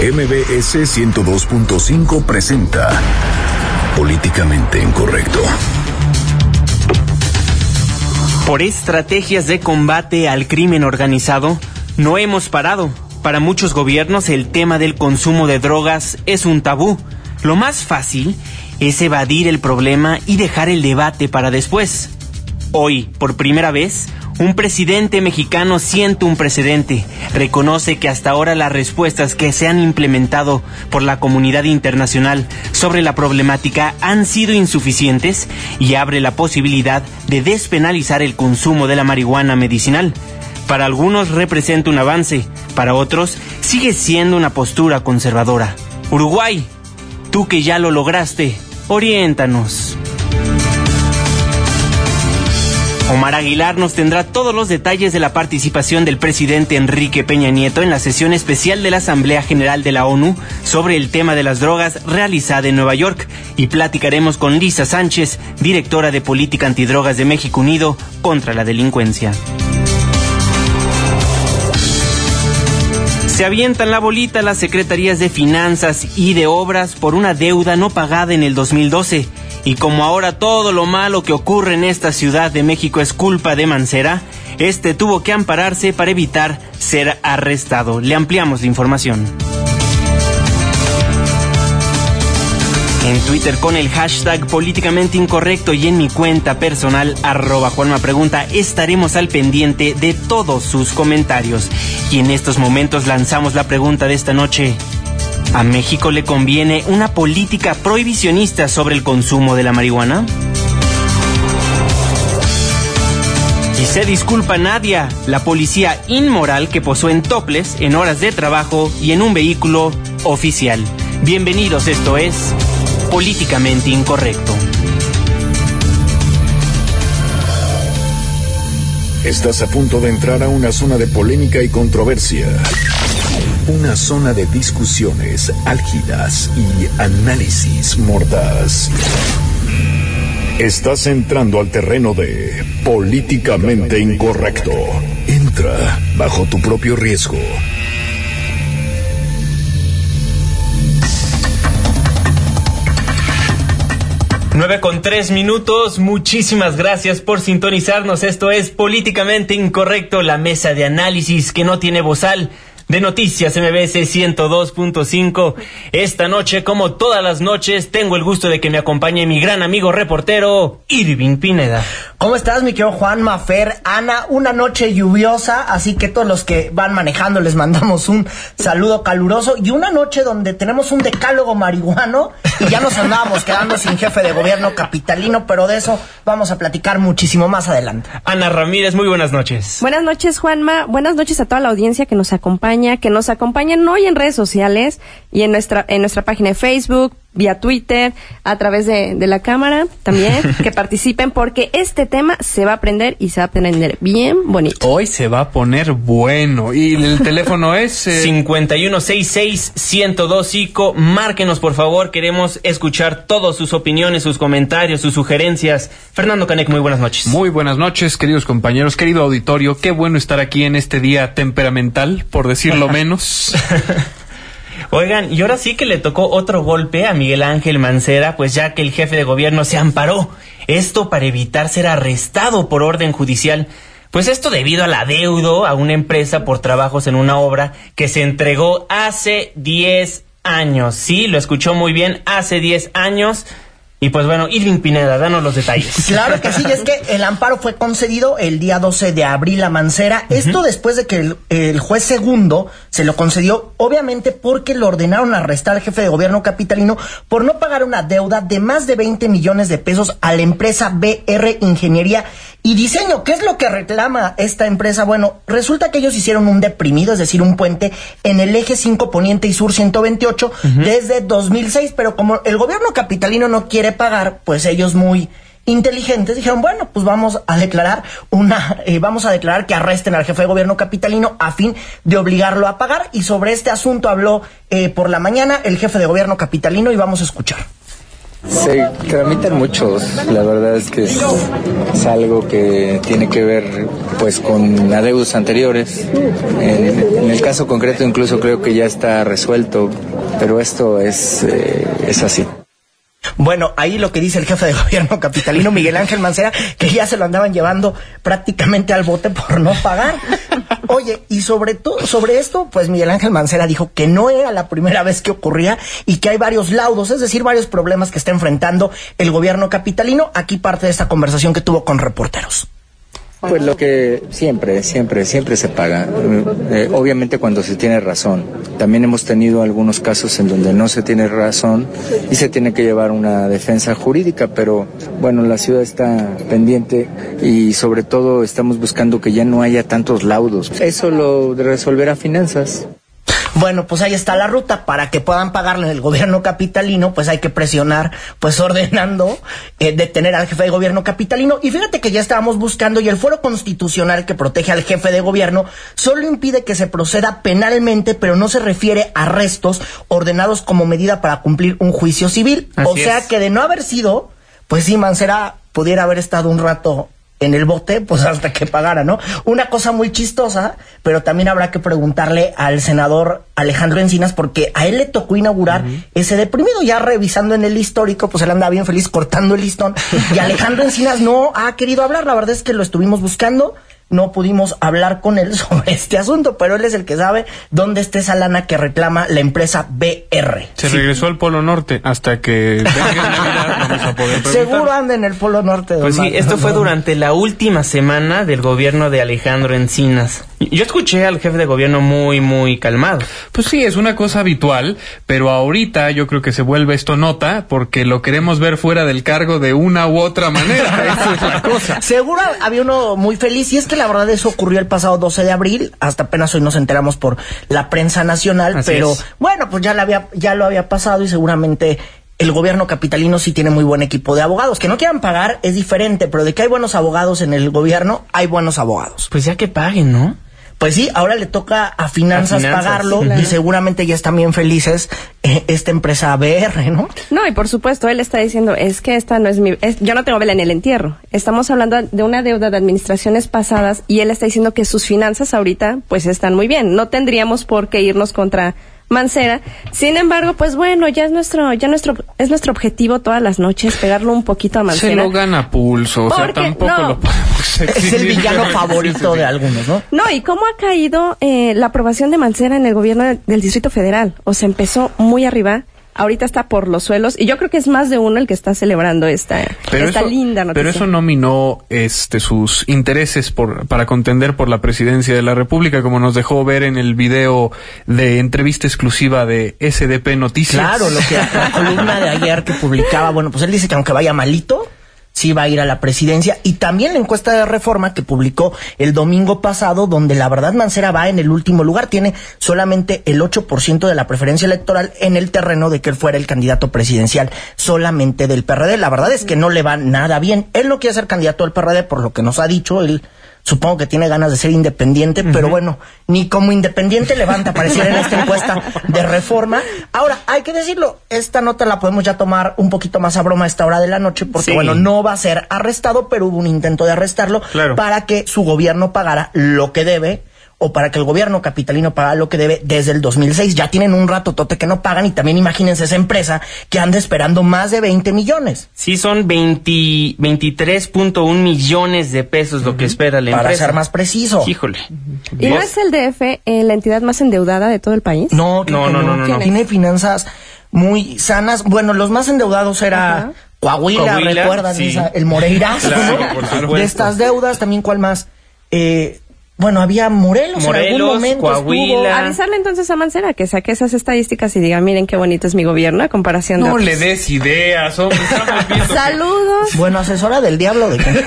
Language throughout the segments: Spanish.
MBS 102.5 presenta Políticamente Incorrecto. Por estrategias de combate al crimen organizado, no hemos parado. Para muchos gobiernos el tema del consumo de drogas es un tabú. Lo más fácil es evadir el problema y dejar el debate para después. Hoy, por primera vez, un presidente mexicano siente un precedente. Reconoce que hasta ahora las respuestas que se han implementado por la comunidad internacional sobre la problemática han sido insuficientes y abre la posibilidad de despenalizar el consumo de la marihuana medicinal. Para algunos representa un avance, para otros sigue siendo una postura conservadora. Uruguay, tú que ya lo lograste, oriéntanos. Omar Aguilar nos tendrá todos los detalles de la participación del presidente Enrique Peña Nieto en la sesión especial de la Asamblea General de la ONU sobre el tema de las drogas realizada en Nueva York y platicaremos con Lisa Sánchez, directora de Política Antidrogas de México Unido contra la Delincuencia. Se avientan la bolita las secretarías de Finanzas y de Obras por una deuda no pagada en el 2012 y como ahora todo lo malo que ocurre en esta ciudad de México es culpa de Mancera, este tuvo que ampararse para evitar ser arrestado. Le ampliamos la información. En Twitter con el hashtag políticamente incorrecto y en mi cuenta personal arroba Juanma estaremos al pendiente de todos sus comentarios. Y en estos momentos lanzamos la pregunta de esta noche. ¿A México le conviene una política prohibicionista sobre el consumo de la marihuana? Y se disculpa Nadia, la policía inmoral que posó en toples en horas de trabajo y en un vehículo oficial. Bienvenidos, esto es Políticamente Incorrecto. Estás a punto de entrar a una zona de polémica y controversia. Una zona de discusiones álgidas y análisis mordaz. Estás entrando al terreno de políticamente incorrecto. Entra bajo tu propio riesgo. 9 con 3 minutos. Muchísimas gracias por sintonizarnos. Esto es Políticamente Incorrecto, la mesa de análisis que no tiene bozal de Noticias MBS 102.5. Esta noche, como todas las noches, tengo el gusto de que me acompañe mi gran amigo reportero, Irving Pineda. ¿Cómo estás, mi querido Juan Mafer? Ana, una noche lluviosa, así que todos los que van manejando les mandamos un saludo caluroso y una noche donde tenemos un decálogo marihuano y ya nos andábamos quedando sin jefe de gobierno capitalino, pero de eso vamos a platicar muchísimo más adelante. Ana Ramírez, muy buenas noches. Buenas noches, Juanma. Buenas noches a toda la audiencia que nos acompaña que nos acompañen hoy en redes sociales y en nuestra, en nuestra página de Facebook, vía Twitter, a través de, de, la cámara también, que participen porque este tema se va a aprender y se va a aprender bien bonito. Hoy se va a poner bueno y el teléfono es... Eh... 5166-1025. Márquenos por favor, queremos escuchar todas sus opiniones, sus comentarios, sus sugerencias. Fernando Canek, muy buenas noches. Muy buenas noches, queridos compañeros, querido auditorio. Qué bueno estar aquí en este día temperamental, por decirlo menos. Oigan, y ahora sí que le tocó otro golpe a Miguel Ángel Mancera, pues ya que el jefe de gobierno se amparó. Esto para evitar ser arrestado por orden judicial. Pues esto debido al adeudo a una empresa por trabajos en una obra que se entregó hace 10 años. Sí, lo escuchó muy bien, hace 10 años. Y pues bueno, Irving Pineda, danos los detalles. Claro que sí, es que el amparo fue concedido el día 12 de abril a Mancera. Esto después de que el, el, juez segundo se lo concedió, obviamente porque le ordenaron arrestar al jefe de gobierno capitalino por no pagar una deuda de más de 20 millones de pesos a la empresa BR Ingeniería y Diseño. ¿Qué es lo que reclama esta empresa? Bueno, resulta que ellos hicieron un deprimido, es decir, un puente en el eje 5 Poniente y Sur 128 uh -huh. desde 2006, pero como el gobierno capitalino no quiere pagar, pues ellos muy inteligentes dijeron, bueno, pues vamos a declarar una, eh, vamos a declarar que arresten al jefe de gobierno capitalino a fin de obligarlo a pagar. Y sobre este asunto habló eh, por la mañana el jefe de gobierno capitalino y vamos a escuchar. Se tramitan muchos, la verdad es que es, algo que tiene que ver pues con adeudos anteriores. En, en, el caso concreto incluso creo que ya está resuelto, pero esto es, eh, es así. Bueno, ahí lo que dice el jefe de gobierno capitalino, Miguel Ángel Mancera, que ya se lo andaban llevando prácticamente al bote por no pagar. Oye, y sobre todo, sobre esto, pues Miguel Ángel Mancera dijo que no era la primera vez que ocurría y que hay varios laudos, es decir, varios problemas que está enfrentando el gobierno capitalino. Aquí parte de esta conversación que tuvo con reporteros. Pues lo que siempre, siempre, siempre se paga. Eh, obviamente cuando se tiene razón. También hemos tenido algunos casos en donde no se tiene razón y se tiene que llevar una defensa jurídica, pero bueno, la ciudad está pendiente y sobre todo estamos buscando que ya no haya tantos laudos. Eso lo resolverá finanzas. Bueno, pues ahí está la ruta. Para que puedan pagarle el gobierno capitalino, pues hay que presionar, pues ordenando eh, detener al jefe de gobierno capitalino. Y fíjate que ya estábamos buscando y el fuero constitucional que protege al jefe de gobierno solo impide que se proceda penalmente, pero no se refiere a arrestos ordenados como medida para cumplir un juicio civil. Así o sea es. que de no haber sido, pues sí, Mancera pudiera haber estado un rato en el bote, pues hasta que pagara, ¿no? Una cosa muy chistosa, pero también habrá que preguntarle al senador Alejandro Encinas, porque a él le tocó inaugurar ese deprimido, ya revisando en el histórico, pues él andaba bien feliz cortando el listón, y Alejandro Encinas no ha querido hablar, la verdad es que lo estuvimos buscando, no pudimos hablar con él sobre este asunto, pero él es el que sabe dónde está esa lana que reclama la empresa BR. Se regresó al Polo Norte hasta que vamos a poder. Seguro anda en el Polo Norte. Pues sí, esto fue durante la última semana del gobierno de Alejandro Encinas. Yo escuché al jefe de gobierno muy, muy calmado. Pues sí, es una cosa habitual, pero ahorita yo creo que se vuelve esto nota porque lo queremos ver fuera del cargo de una u otra manera. Esa es la cosa. Seguro había uno muy feliz y es que la verdad eso ocurrió el pasado 12 de abril, hasta apenas hoy nos enteramos por la prensa nacional, Así pero es. bueno, pues ya, la había, ya lo había pasado y seguramente el gobierno capitalino sí tiene muy buen equipo de abogados. Que no quieran pagar es diferente, pero de que hay buenos abogados en el gobierno, hay buenos abogados. Pues ya que paguen, ¿no? Pues sí, ahora le toca a finanzas, A finanzas, pagarlo sí, y seguramente ya están bien felices eh, esta empresa BR, ¿no? No, y por supuesto, él está diciendo, es que esta no es mi... es- yo no tengo vela en el entierro. Estamos hablando de una deuda de administraciones pasadas y él está diciendo que sus finanzas ahorita pues están muy bien. No tendríamos por qué irnos contra Mancera. Sin embargo, pues bueno, ya es nuestro, ya nuestro, es nuestro objetivo todas las noches pegarlo un poquito a Mancera. Se lo gana pulso, o sea, tampoco no. lo podemos Es el exigir. villano Sí, sí, favorito sí. de algunos, ¿no? No, y cómo ha caído eh, la aprobación de Mancera en el gobierno de- del Distrito Federal. O sea, empezó muy arriba, ahorita está por los suelos, y yo creo que es más de uno el que está celebrando esta, esta eso, linda noticia. pero eso no minó este sus intereses por para contender por la presidencia de la República, como nos dejó ver en el video de entrevista exclusiva de SDP Noticias. Claro, lo que la columna de ayer que publicaba, bueno, pues él dice que aunque vaya malito, sí va a ir a la presidencia. Y también la encuesta de reforma que publicó el domingo pasado, donde la verdad Mancera va en el último lugar, tiene solamente el 8% de la preferencia electoral en el terreno de que él fuera el candidato presidencial solamente del PRD. La verdad es que no le va nada bien. Él no quiere ser candidato del PRD por lo que nos ha dicho, él supongo que tiene ganas de ser independiente, pero bueno, ni como independiente levanta, pareciera en esta encuesta de reforma. Ahora, hay que decirlo, esta nota la podemos ya tomar un poquito más a broma a esta hora de la noche, porque Sí. bueno, no va a ser arrestado, pero hubo un intento de arrestarlo Claro. para que su gobierno pagara lo que debe o para que el gobierno capitalino pagara lo que debe desde el 2006. Ya tienen un rato tote que no pagan y también imagínense esa empresa que anda esperando más de 20 millones. Sí, son 20 23.1 millones de pesos lo que espera la Para empresa. ser más preciso. Híjole. ¿Y no es el DF eh, la entidad más endeudada de todo el país? No, No, no, no, no, no. Tiene finanzas muy sanas. Bueno, los más endeudados era. Coahuila, Coahuila, ¿recuerdan? sí. Esa- el Moreirazo, Claro, ¿no? De estas deudas, también, ¿cuál más? Eh, bueno, había Morelos, en algún Morelos, momento Coahuila. estuvo. Avisarle entonces a Mancera que saque esas estadísticas y diga, miren qué bonito es mi gobierno a comparación de No otros". le des ideas, hombre. Que- Saludos. Bueno, asesora del diablo de qué?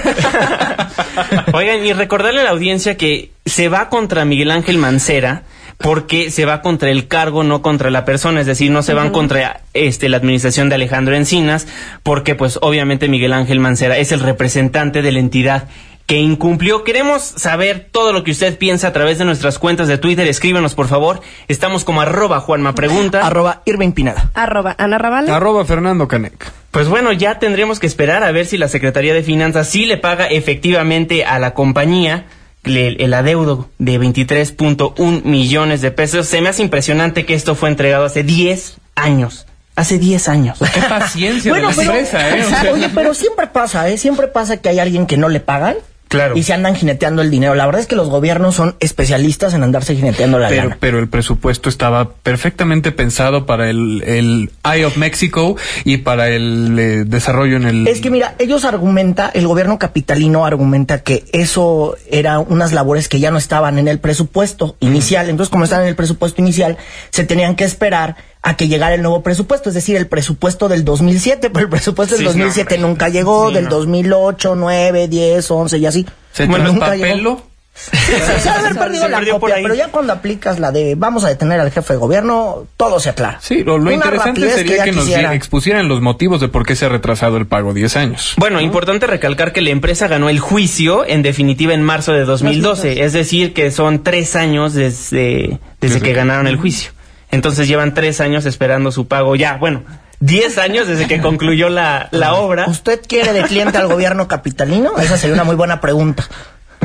Oigan, y recordarle a la audiencia que se va contra Miguel Ángel Mancera porque se va contra el cargo, no contra la persona, es decir, no se van contra este la administración de Alejandro Encinas, porque pues obviamente Miguel Ángel Mancera es el representante de la entidad que incumplió. Queremos saber todo lo que usted piensa a través de nuestras cuentas de Twitter. Escríbanos, por favor. Estamos como arroba Juanma Pregunta. Arroba Irving Pineda. Arroba Ana Raval. Arroba Fernando Canec. Pues bueno, ya tendremos que esperar a ver si la Secretaría de Finanzas sí le paga efectivamente a la compañía el, el adeudo de 23.1 millones de pesos. Se me hace impresionante que esto fue entregado hace 10 años. Hace 10 años. Qué paciencia de la empresa, ¿eh? o sea, oye, pero siempre pasa, ¿eh? Siempre pasa que hay alguien que no le pagan. Claro. Y se andan jineteando el dinero. La verdad es que los gobiernos son especialistas en andarse jineteando la pero, lana. pero el presupuesto estaba perfectamente pensado para el, el Eye of Mexico y para el eh, desarrollo en el... Es que mira, ellos argumenta, el gobierno capitalino argumenta que eso era unas labores que ya no estaban en el presupuesto inicial. Entonces, como estaban en el presupuesto inicial, se tenían que esperar a que llegara el nuevo presupuesto, es decir, el presupuesto del 2007, pero el presupuesto del Sí, no, 2007 hombre. nunca llegó, Sí, del no. 2008, 9, 10, 11 y así. ¿Se Bueno, nunca llegó. Se de haber perdido Se la copia, ahí. pero ya cuando aplicas la de vamos a detener al jefe de gobierno, todo se aclara. Sí, lo, interesante sería que, nos quisiera. expusieran los motivos de por qué se ha retrasado el pago 10 años. Bueno, importante recalcar que la empresa ganó el juicio en definitiva en marzo de 2012, es decir, que son tres años desde, desde que ganaron el juicio. Entonces llevan tres años esperando su pago ya, bueno, diez años desde que concluyó la, la obra. ¿Usted quiere de cliente al gobierno capitalino? Esa sería una muy buena pregunta.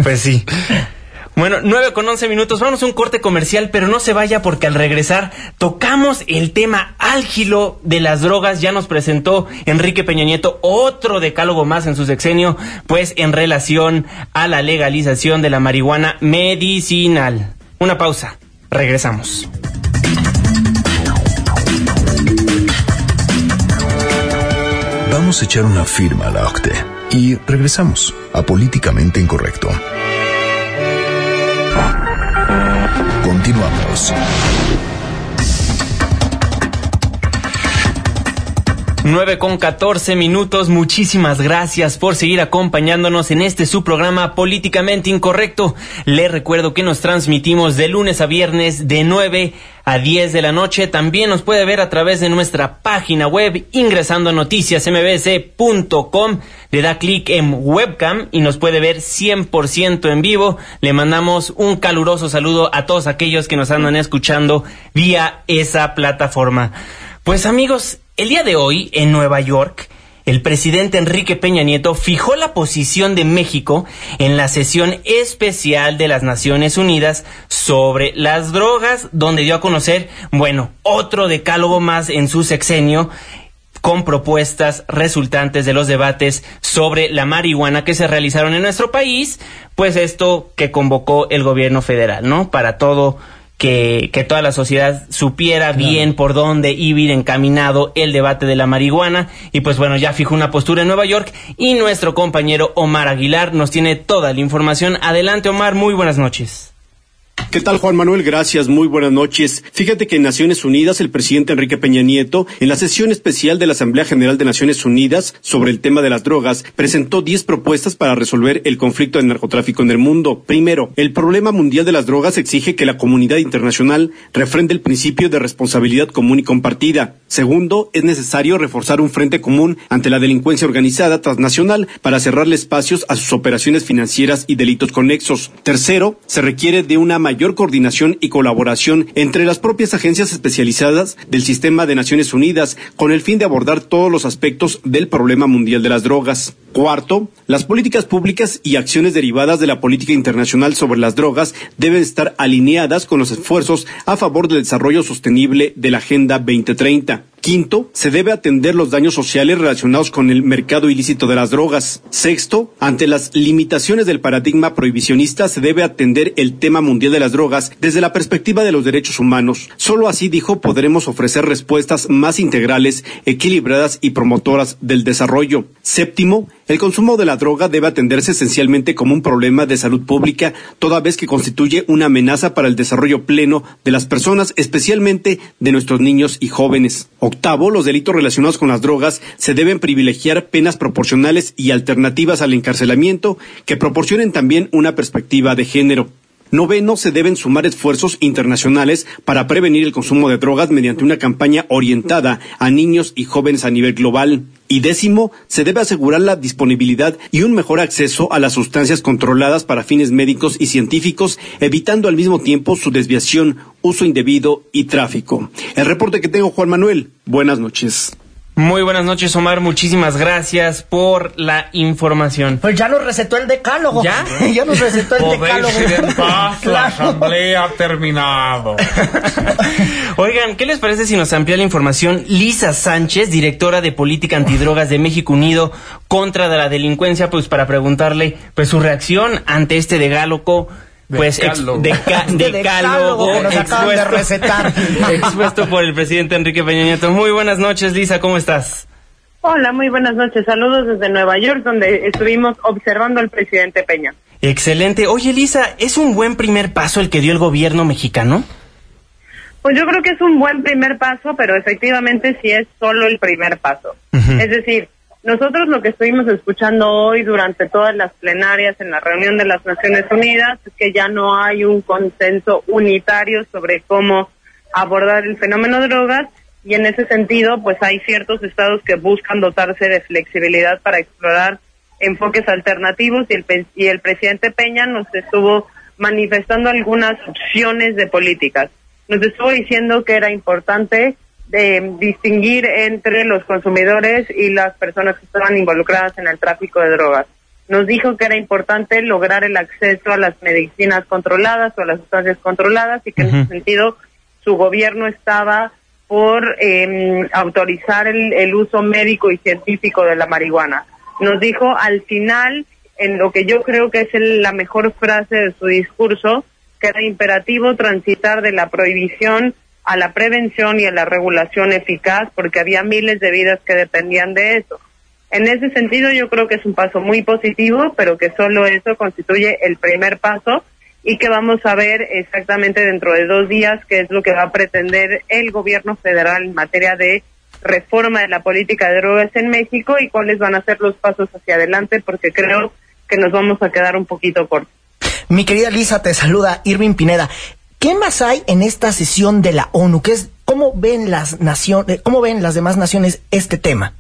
Pues sí. Bueno, 9 con 11 minutos. Vamos a un corte comercial, pero no se vaya porque al regresar tocamos el tema álgilo de las drogas. Ya nos presentó Enrique Peña Nieto otro decálogo más en su sexenio, pues en relación a la legalización de la marihuana medicinal. Una pausa. Regresamos. Vamos a echar una firma a la OCTE y regresamos a Políticamente Incorrecto. Continuamos. 9 con 14 minutos. Muchísimas gracias por seguir acompañándonos en este su programa Políticamente Incorrecto. Le recuerdo que nos transmitimos de lunes a viernes de 9 a 10 de la noche. También nos puede ver a través de nuestra página web ingresando a noticiasmbc.com. Le da clic en webcam y nos puede ver 100% en vivo. Le mandamos un caluroso saludo a todos aquellos que nos andan escuchando vía esa plataforma. Pues amigos, el día de hoy en Nueva York, el presidente Enrique Peña Nieto fijó la posición de México en la sesión especial de las Naciones Unidas sobre las drogas, donde dio a conocer, bueno, otro decálogo más en su sexenio con propuestas resultantes de los debates sobre la marihuana que se realizaron en nuestro país, pues esto que convocó el gobierno federal, ¿no? Para todo que, que toda la sociedad supiera bien por dónde iba encaminado el debate de la marihuana. Y pues bueno, ya fijó una postura en Nueva York y nuestro compañero Omar Aguilar nos tiene toda la información. Adelante Omar, muy buenas noches. ¿Qué tal Juan Manuel? Gracias, muy buenas noches. Fíjate que en Naciones Unidas el presidente Enrique Peña Nieto, en la sesión especial de la Asamblea General de Naciones Unidas sobre el tema de las drogas, presentó 10 propuestas para resolver el conflicto del narcotráfico en el mundo. Primero, el problema mundial de las drogas exige que la comunidad internacional refrende el principio de responsabilidad común y compartida. Segundo, es necesario reforzar un frente común ante la delincuencia organizada transnacional para cerrarle espacios a sus operaciones financieras y delitos conexos. Tercero, se requiere de una mayor coordinación y colaboración entre las propias agencias especializadas del sistema de Naciones Unidas con el fin de abordar todos los aspectos del problema mundial de las drogas. Cuarto, las políticas públicas y acciones derivadas de la política internacional sobre las drogas deben estar alineadas con los esfuerzos a favor del desarrollo sostenible de la Agenda 2030. Quinto, se debe atender los daños sociales relacionados con el mercado ilícito de las drogas. Sexto, ante las limitaciones del paradigma prohibicionista se debe atender el tema mundial de las drogas desde la perspectiva de los derechos humanos. Solo así, dijo, podremos ofrecer respuestas más integrales, equilibradas y promotoras del desarrollo. Séptimo, el consumo de la droga debe atenderse esencialmente como un problema de salud pública, toda vez que constituye una amenaza para el desarrollo pleno de las personas, especialmente de nuestros niños y jóvenes. Octavo, los delitos relacionados con las drogas se deben privilegiar penas proporcionales y alternativas al encarcelamiento que proporcionen también una perspectiva de género. Noveno, se deben sumar esfuerzos internacionales para prevenir el consumo de drogas mediante una campaña orientada a niños y jóvenes a nivel global. Y décimo, se debe asegurar la disponibilidad y un mejor acceso a las sustancias controladas para fines médicos y científicos, evitando al mismo tiempo su desviación, uso indebido y tráfico. El reporte que tengo, Juan Manuel. Buenas noches. Muy buenas noches, Omar. Muchísimas gracias por la información. Pues ya nos recetó el decálogo. ¿Ya? ya nos recetó el decálogo. ir en paz, la asamblea ha terminado. Oigan, ¿qué les parece si nos amplía la información Lisa Sánchez, directora de Política Antidrogas de México Unido contra la delincuencia, pues para preguntarle pues su reacción ante este decálogo pues ex, de decálogo, expuesto, expuesto por el presidente Enrique Peña Nieto. Muy buenas noches, Lisa, ¿cómo estás? Hola, muy buenas noches. Saludos desde Nueva York, donde estuvimos observando al presidente Peña. Excelente. Oye, Lisa, ¿es un buen primer paso el que dio el gobierno mexicano? Pues yo creo que es un buen primer paso, pero efectivamente sí es solo el primer paso. Es decir, nosotros lo que estuvimos escuchando hoy durante todas las plenarias en la reunión de las Naciones Unidas es que ya no hay un consenso unitario sobre cómo abordar el fenómeno de drogas y en ese sentido pues hay ciertos estados que buscan dotarse de flexibilidad para explorar enfoques alternativos y el, y el presidente Peña nos estuvo manifestando algunas opciones de políticas. Nos estuvo diciendo que era importante de distinguir entre los consumidores y las personas que estaban involucradas en el tráfico de drogas. Nos dijo que era importante lograr el acceso a las medicinas controladas o a las sustancias controladas y que en ese sentido su gobierno estaba por eh, autorizar el, el uso médico y científico de la marihuana. Nos dijo al final, en lo que yo creo que es el, la mejor frase de su discurso, que era imperativo transitar de la prohibición a la prevención y a la regulación eficaz porque había miles de vidas que dependían de eso. En ese sentido yo creo que es un paso muy positivo, pero que solo eso constituye el primer paso y que vamos a ver exactamente dentro de dos días qué es lo que va a pretender el gobierno federal en materia de reforma de la política de drogas en México y cuáles van a ser los pasos hacia adelante porque creo que nos vamos a quedar un poquito cortos. Mi querida Lisa, te saluda Irving Pineda. ¿Qué más hay en esta sesión de la ONU? ¿Qué es, ¿Cómo ven las naciones, cómo ven las demás naciones este tema?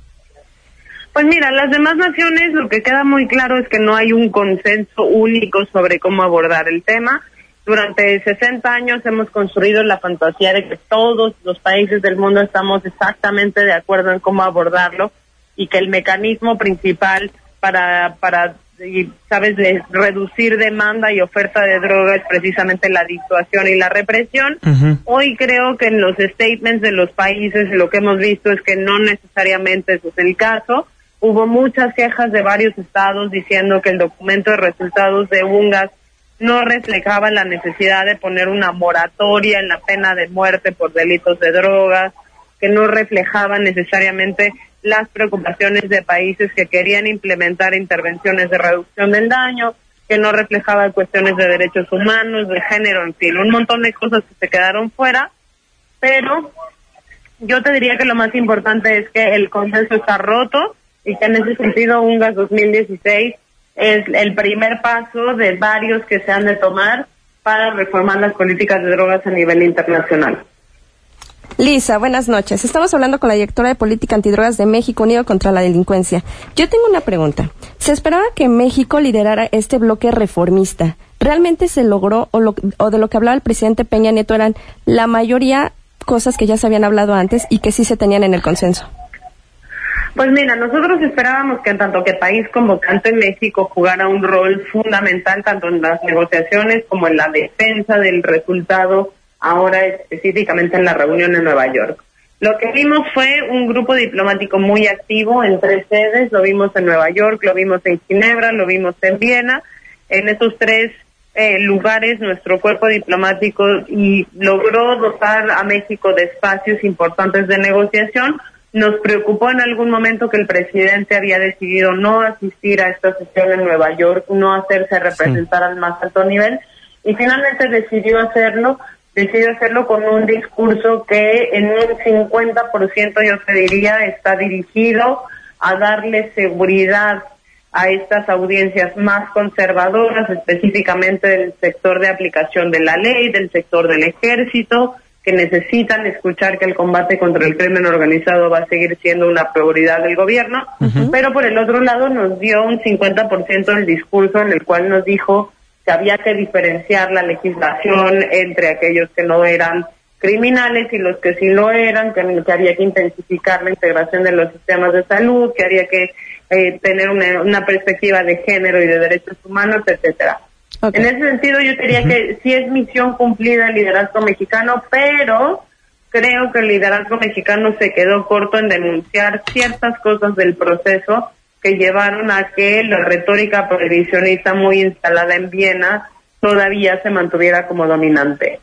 Pues mira, las demás naciones lo que queda muy claro es que no hay un consenso único sobre cómo abordar el tema. Durante 60 años hemos construido la fantasía de que todos los países del mundo estamos exactamente de acuerdo en cómo abordarlo y que el mecanismo principal para, para y, sabes, de reducir demanda y oferta de droga es precisamente la disuasión y la represión. Hoy creo que en los statements de los países lo que hemos visto es que no necesariamente eso es el caso. Hubo muchas quejas de varios estados diciendo que el documento de resultados de UNGAS no reflejaba la necesidad de poner una moratoria en la pena de muerte por delitos de drogas, que no reflejaba necesariamente las preocupaciones de países que querían implementar intervenciones de reducción del daño, que no reflejaban cuestiones de derechos humanos, de género, en fin, un montón de cosas que se quedaron fuera, pero yo te diría que lo más importante es que el consenso está roto y que en ese sentido UNGAS 2016 es el primer paso de varios que se han de tomar para reformar las políticas de drogas a nivel internacional. Lisa, buenas noches. Estamos hablando con la directora de Política Antidrogas de México Unido contra la Delincuencia. Yo tengo una pregunta. Se esperaba que México liderara este bloque reformista. ¿Realmente se logró o, o de lo que hablaba el presidente Peña Nieto eran la mayoría cosas que ya se habían hablado antes y que sí se tenían en el consenso? Pues mira, nosotros esperábamos que tanto que país convocante en México jugara un rol fundamental tanto en las negociaciones como en la defensa del resultado ahora específicamente en la reunión en Nueva York. Lo que vimos fue un grupo diplomático muy activo en tres sedes, lo vimos en Nueva York, lo vimos en Ginebra, lo vimos en Viena. En esos tres eh, lugares nuestro cuerpo diplomático y logró dotar a México de espacios importantes de negociación. Nos preocupó en algún momento que el presidente había decidido no asistir a esta sesión en Nueva York, no hacerse representar al más alto nivel y finalmente decidió hacerlo decidió hacerlo con un discurso que en un 50% yo te diría está dirigido a darle seguridad a estas audiencias más conservadoras, específicamente del sector de aplicación de la ley, del sector del ejército, que necesitan escuchar que el combate contra el crimen organizado va a seguir siendo una prioridad del gobierno, pero por el otro lado nos dio un 50% del discurso en el cual nos dijo había que diferenciar la legislación entre aquellos que no eran criminales y los que sí lo eran, que, que había que intensificar la integración de los sistemas de salud, que había que eh, tener una, perspectiva de género y de derechos humanos, etcétera. En ese sentido, yo diría que sí es misión cumplida el liderazgo mexicano, pero creo que el liderazgo mexicano se quedó corto en denunciar ciertas cosas del proceso que llevaron a que la retórica prohibicionista muy instalada en Viena todavía se mantuviera como dominante.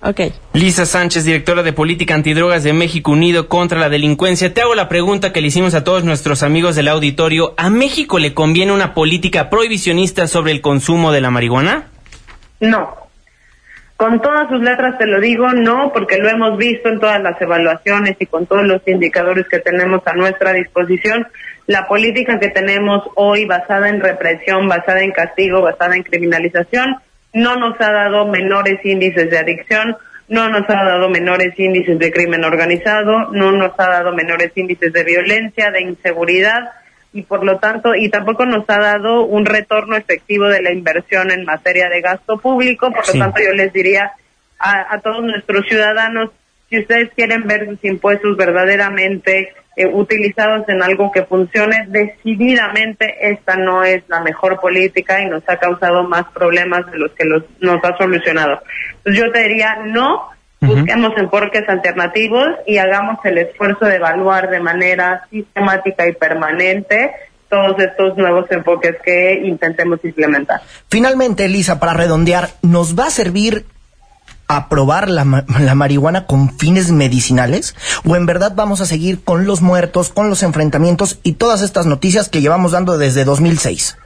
Okay. Lisa Sánchez, directora de Política Antidrogas de México Unido contra la Delincuencia. Te hago la pregunta que le hicimos a todos nuestros amigos del auditorio. ¿A México le conviene una política prohibicionista sobre el consumo de la marihuana? No. Con todas sus letras te lo digo, no, porque lo hemos visto en todas las evaluaciones y con todos los indicadores que tenemos a nuestra disposición. La política que tenemos hoy basada en represión, basada en castigo, basada en criminalización, no nos ha dado menores índices de adicción, no nos ha dado menores índices de crimen organizado, no nos ha dado menores índices de violencia, de inseguridad y por lo tanto, y tampoco nos ha dado un retorno efectivo de la inversión en materia de gasto público, por lo tanto yo les diría a, a todos nuestros ciudadanos, si ustedes quieren ver sus impuestos verdaderamente eh, utilizados en algo que funcione decididamente esta no es la mejor política y nos ha causado más problemas de los que los, nos ha solucionado. Entonces yo te diría no, busquemos enfoques alternativos y hagamos el esfuerzo de evaluar de manera sistemática y permanente todos estos nuevos enfoques que intentemos implementar. Finalmente, Elisa, para redondear, ¿nos va a servir aprobar la, la, marihuana con fines medicinales? ¿O en verdad vamos a seguir con los muertos, con los enfrentamientos y todas estas noticias que llevamos dando desde 2006?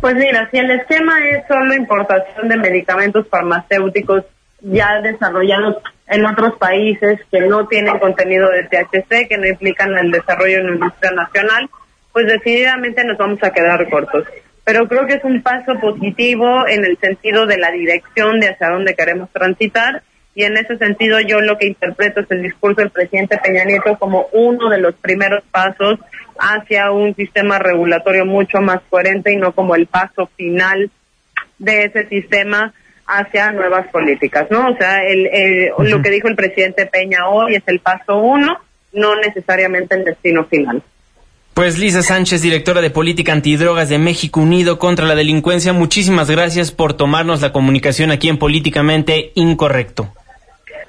Pues mira, si el esquema es solo importación de medicamentos farmacéuticos ya desarrollados en otros países que no tienen contenido de THC, que no implican el desarrollo en la industria nacional, pues decididamente nos vamos a quedar cortos. Pero creo que es un paso positivo en el sentido de la dirección de hacia dónde queremos transitar y en ese sentido yo lo que interpreto es el discurso del presidente Peña Nieto como uno de los primeros pasos hacia un sistema regulatorio mucho más coherente y no como el paso final de ese sistema hacia nuevas políticas, ¿no? O sea, el, lo que dijo el presidente Peña hoy es el paso uno, no necesariamente el destino final. Pues Lisa Sánchez, directora de Política Antidrogas de México Unido contra la Delincuencia, muchísimas gracias por tomarnos la comunicación aquí en Políticamente Incorrecto.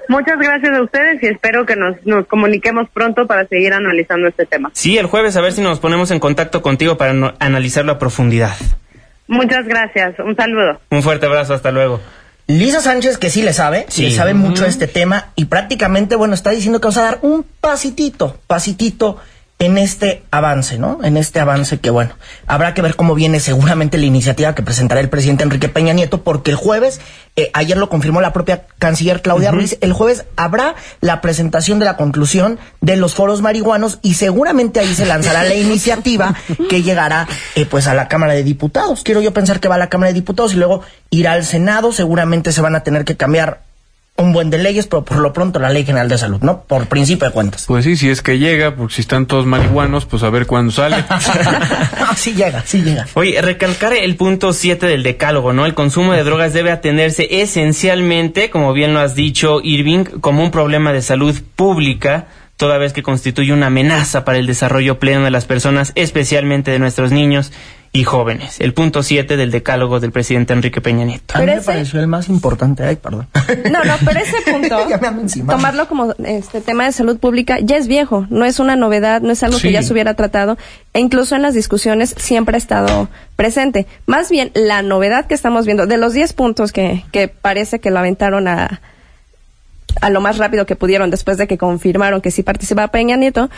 Muchas gracias a ustedes y espero que nos, nos comuniquemos pronto para seguir analizando este tema. Sí, el jueves a ver si nos ponemos en contacto contigo para analizarlo a profundidad. Muchas gracias, un saludo. Un fuerte abrazo, hasta luego. Lisa Sánchez, que sí le sabe, sí. le sabe mucho este tema y prácticamente, bueno, está diciendo que vamos a dar un pasitito, pasitito en este avance, ¿no? En este avance que, bueno, habrá que ver cómo viene seguramente la iniciativa que presentará el presidente Enrique Peña Nieto, porque el jueves, eh, ayer lo confirmó la propia canciller Claudia Ruiz, el jueves habrá la presentación de la conclusión de los foros marihuanos y seguramente ahí se lanzará la iniciativa que llegará, eh, pues, a la Cámara de Diputados. Quiero yo pensar que va a la Cámara de Diputados y luego irá al Senado, seguramente se van a tener que cambiar un buen de leyes, pero por lo pronto la Ley General de Salud, ¿no? Por principio de cuentas. Pues sí, si es que llega, porque si están todos marihuanos, pues a ver cuándo sale. sí llega, sí llega. Oye, recalcar el punto 7 del decálogo, ¿no? El consumo de drogas debe atenderse esencialmente, como bien lo has dicho, Irving, como un problema de salud pública, toda vez que constituye una amenaza para el desarrollo pleno de las personas, especialmente de nuestros niños y jóvenes. El punto 7 del decálogo del presidente Enrique Peña Nieto. A mí me pareció el más importante. Ay, perdón. No, no, pero ese punto, tomarlo como este tema de salud pública, ya es viejo, no es una novedad, no es algo que ya se hubiera tratado, e incluso en las discusiones siempre ha estado presente. Más bien, la novedad que estamos viendo, de los 10 puntos que, que parece que lo aventaron a, a lo más rápido que pudieron después de que confirmaron que sí participaba Peña Nieto,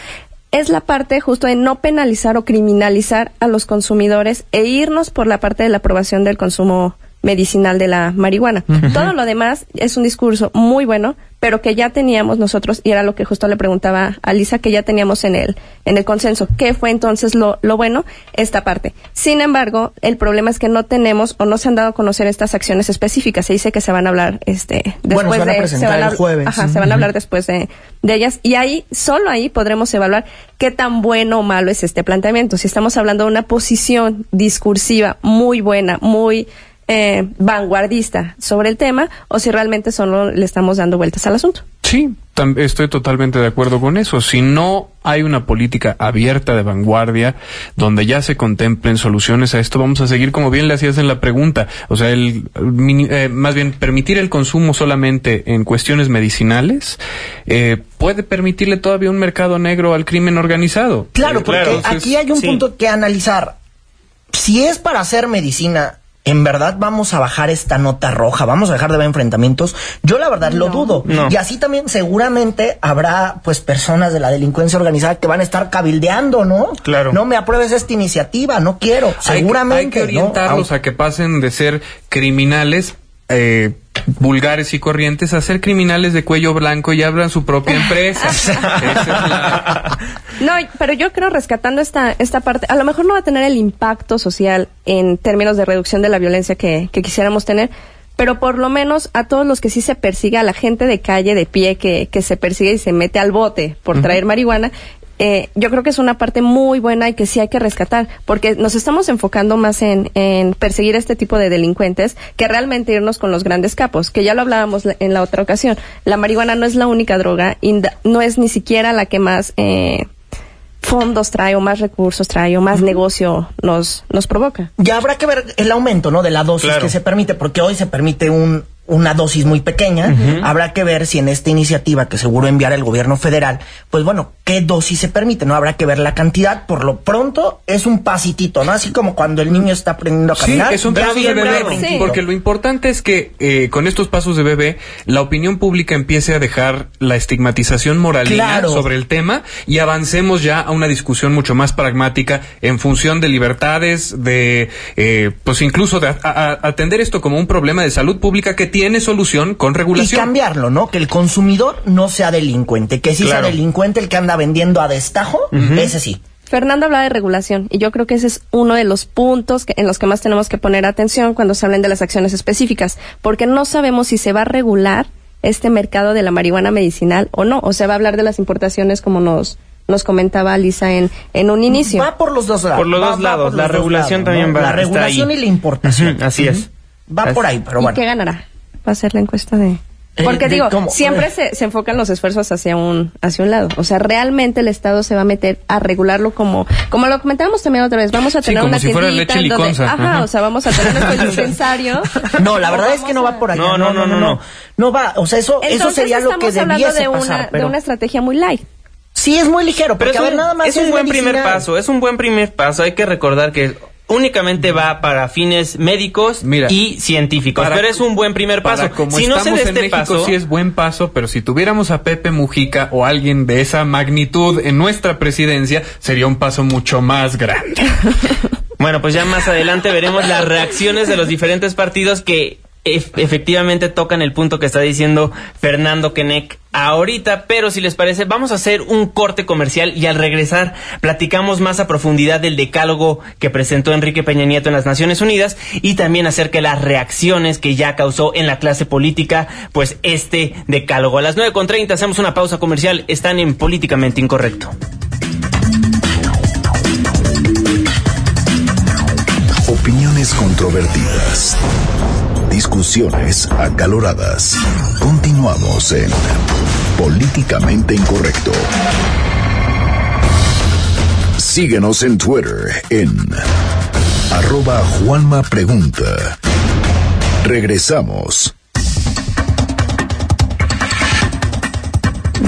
es la parte justo de no penalizar o criminalizar a los consumidores e irnos por la parte de la aprobación del consumo medicinal de la marihuana. Todo lo demás es un discurso muy bueno, pero que ya teníamos nosotros, y era lo que justo le preguntaba a Lisa, que ya teníamos en el, en el consenso. ¿Qué fue entonces lo, lo bueno? Esta parte. Sin embargo, el problema es que no tenemos o no se han dado a conocer estas acciones específicas. Se dice que se van a hablar este, después se van de. A se van a, el jueves. Ajá, se van a hablar después de, de ellas. Y ahí, solo ahí podremos evaluar qué tan bueno o malo es este planteamiento. Si estamos hablando de una posición discursiva muy buena, muy eh, vanguardista sobre el tema o si realmente solo le estamos dando vueltas al asunto. Sí, estoy totalmente de acuerdo con eso. Si no hay una política abierta de vanguardia donde ya se contemplen soluciones a esto, vamos a seguir como bien le hacías en la pregunta. O sea, el, eh, más bien permitir el consumo solamente en cuestiones medicinales eh, puede permitirle todavía un mercado negro al crimen organizado. Claro, porque aquí hay un punto que analizar. Si es para hacer medicina ¿en verdad vamos a bajar esta nota roja? ¿Vamos a dejar de ver enfrentamientos? Yo la verdad lo dudo. Y así también seguramente habrá pues personas de la delincuencia organizada que van a estar cabildeando, ¿no? Claro. No me apruebes esta iniciativa, no quiero. seguramente. hay que orientarlos a que pasen de ser criminales eh, vulgares y corrientes a ser criminales de cuello blanco y abran su propia empresa. No, pero yo creo rescatando esta, esta parte, a lo mejor no va a tener el impacto social en términos de reducción de la violencia que, que quisiéramos tener, pero por lo menos a todos los que sí se persiga, a la gente de calle, de pie, que, que se persigue y se mete al bote por traer marihuana, eh, yo creo que es una parte muy buena y que sí hay que rescatar, porque nos estamos enfocando más en, en, perseguir este tipo de delincuentes que realmente irnos con los grandes capos, que ya lo hablábamos en la otra ocasión. La marihuana no es la única droga y no es ni siquiera la que más eh, fondos trae o más recursos trae o más negocio nos, nos provoca. Ya habrá que ver el aumento, ¿no? De la dosis que se permite, porque hoy se permite un una dosis muy pequeña. Habrá que ver si en esta iniciativa que seguro enviará el gobierno federal, pues bueno, qué dosis se permite, ¿no? Habrá que ver la cantidad. Por lo pronto es un pasitito, ¿no? Así como cuando el niño está aprendiendo a caminar. Sí, es un paso de bebé. Porque lo importante es que eh, con estos pasos de bebé, la opinión pública empiece a dejar la estigmatización moralina sobre el tema y avancemos ya a una discusión mucho más pragmática en función de libertades, de, eh, pues incluso de atender esto como un problema de salud pública que tiene tiene solución con regulación. Y cambiarlo, ¿no? Que el consumidor no sea delincuente, que si sea delincuente el que anda vendiendo a destajo, ese sí. Fernando habla de regulación y yo creo que ese es uno de los puntos en los que más tenemos que poner atención cuando se hablen de las acciones específicas, porque no sabemos si se va a regular este mercado de la marihuana medicinal o no, o se va a hablar de las importaciones como nos nos comentaba Lisa en, en un inicio. Va por los dos lados. Por los dos lados. la regulación también va. La regulación y la importación. así es. Va por ahí, pero bueno. ¿Y qué ganará? Va a ser la encuesta de... Eh, Porque digo, siempre se, se, enfocan los esfuerzos hacia un hacia un lado. O sea, realmente el Estado se va a meter a regularlo como como lo comentábamos también otra vez. Vamos a tener una si leche donde, ajá, o sea, vamos a tener un dispensario. No, la verdad es que no va por allá. No, no, no, no, no. No, va, o sea, eso eso sería lo que debiese de una, pasar, de una estrategia muy light. Sí, es muy ligero, pero es un, nada más es un buen primer paso, es un buen primer paso. Hay que recordar que únicamente va para fines médicos y científicos. pero es un buen primer paso. si no se este México, paso, sí es buen paso, pero si tuviéramos a Pepe Mujica o alguien de esa magnitud en nuestra presidencia, sería un paso mucho más grande. bueno, pues ya más adelante veremos las reacciones de los diferentes partidos que efectivamente tocan el punto que está diciendo Fernando Kenek ahorita, pero si les parece, vamos a hacer un corte comercial y al regresar platicamos más a profundidad del decálogo que presentó Enrique Peña Nieto en las Naciones Unidas y también acerca de las reacciones que ya causó en la clase política, pues este decálogo. A las 9.30 hacemos una pausa comercial, están en Políticamente Incorrecto. Opiniones controvertidas Discusiones acaloradas. Continuamos en Políticamente Incorrecto. Síguenos en Twitter en arroba Juanma Pregunta. Regresamos.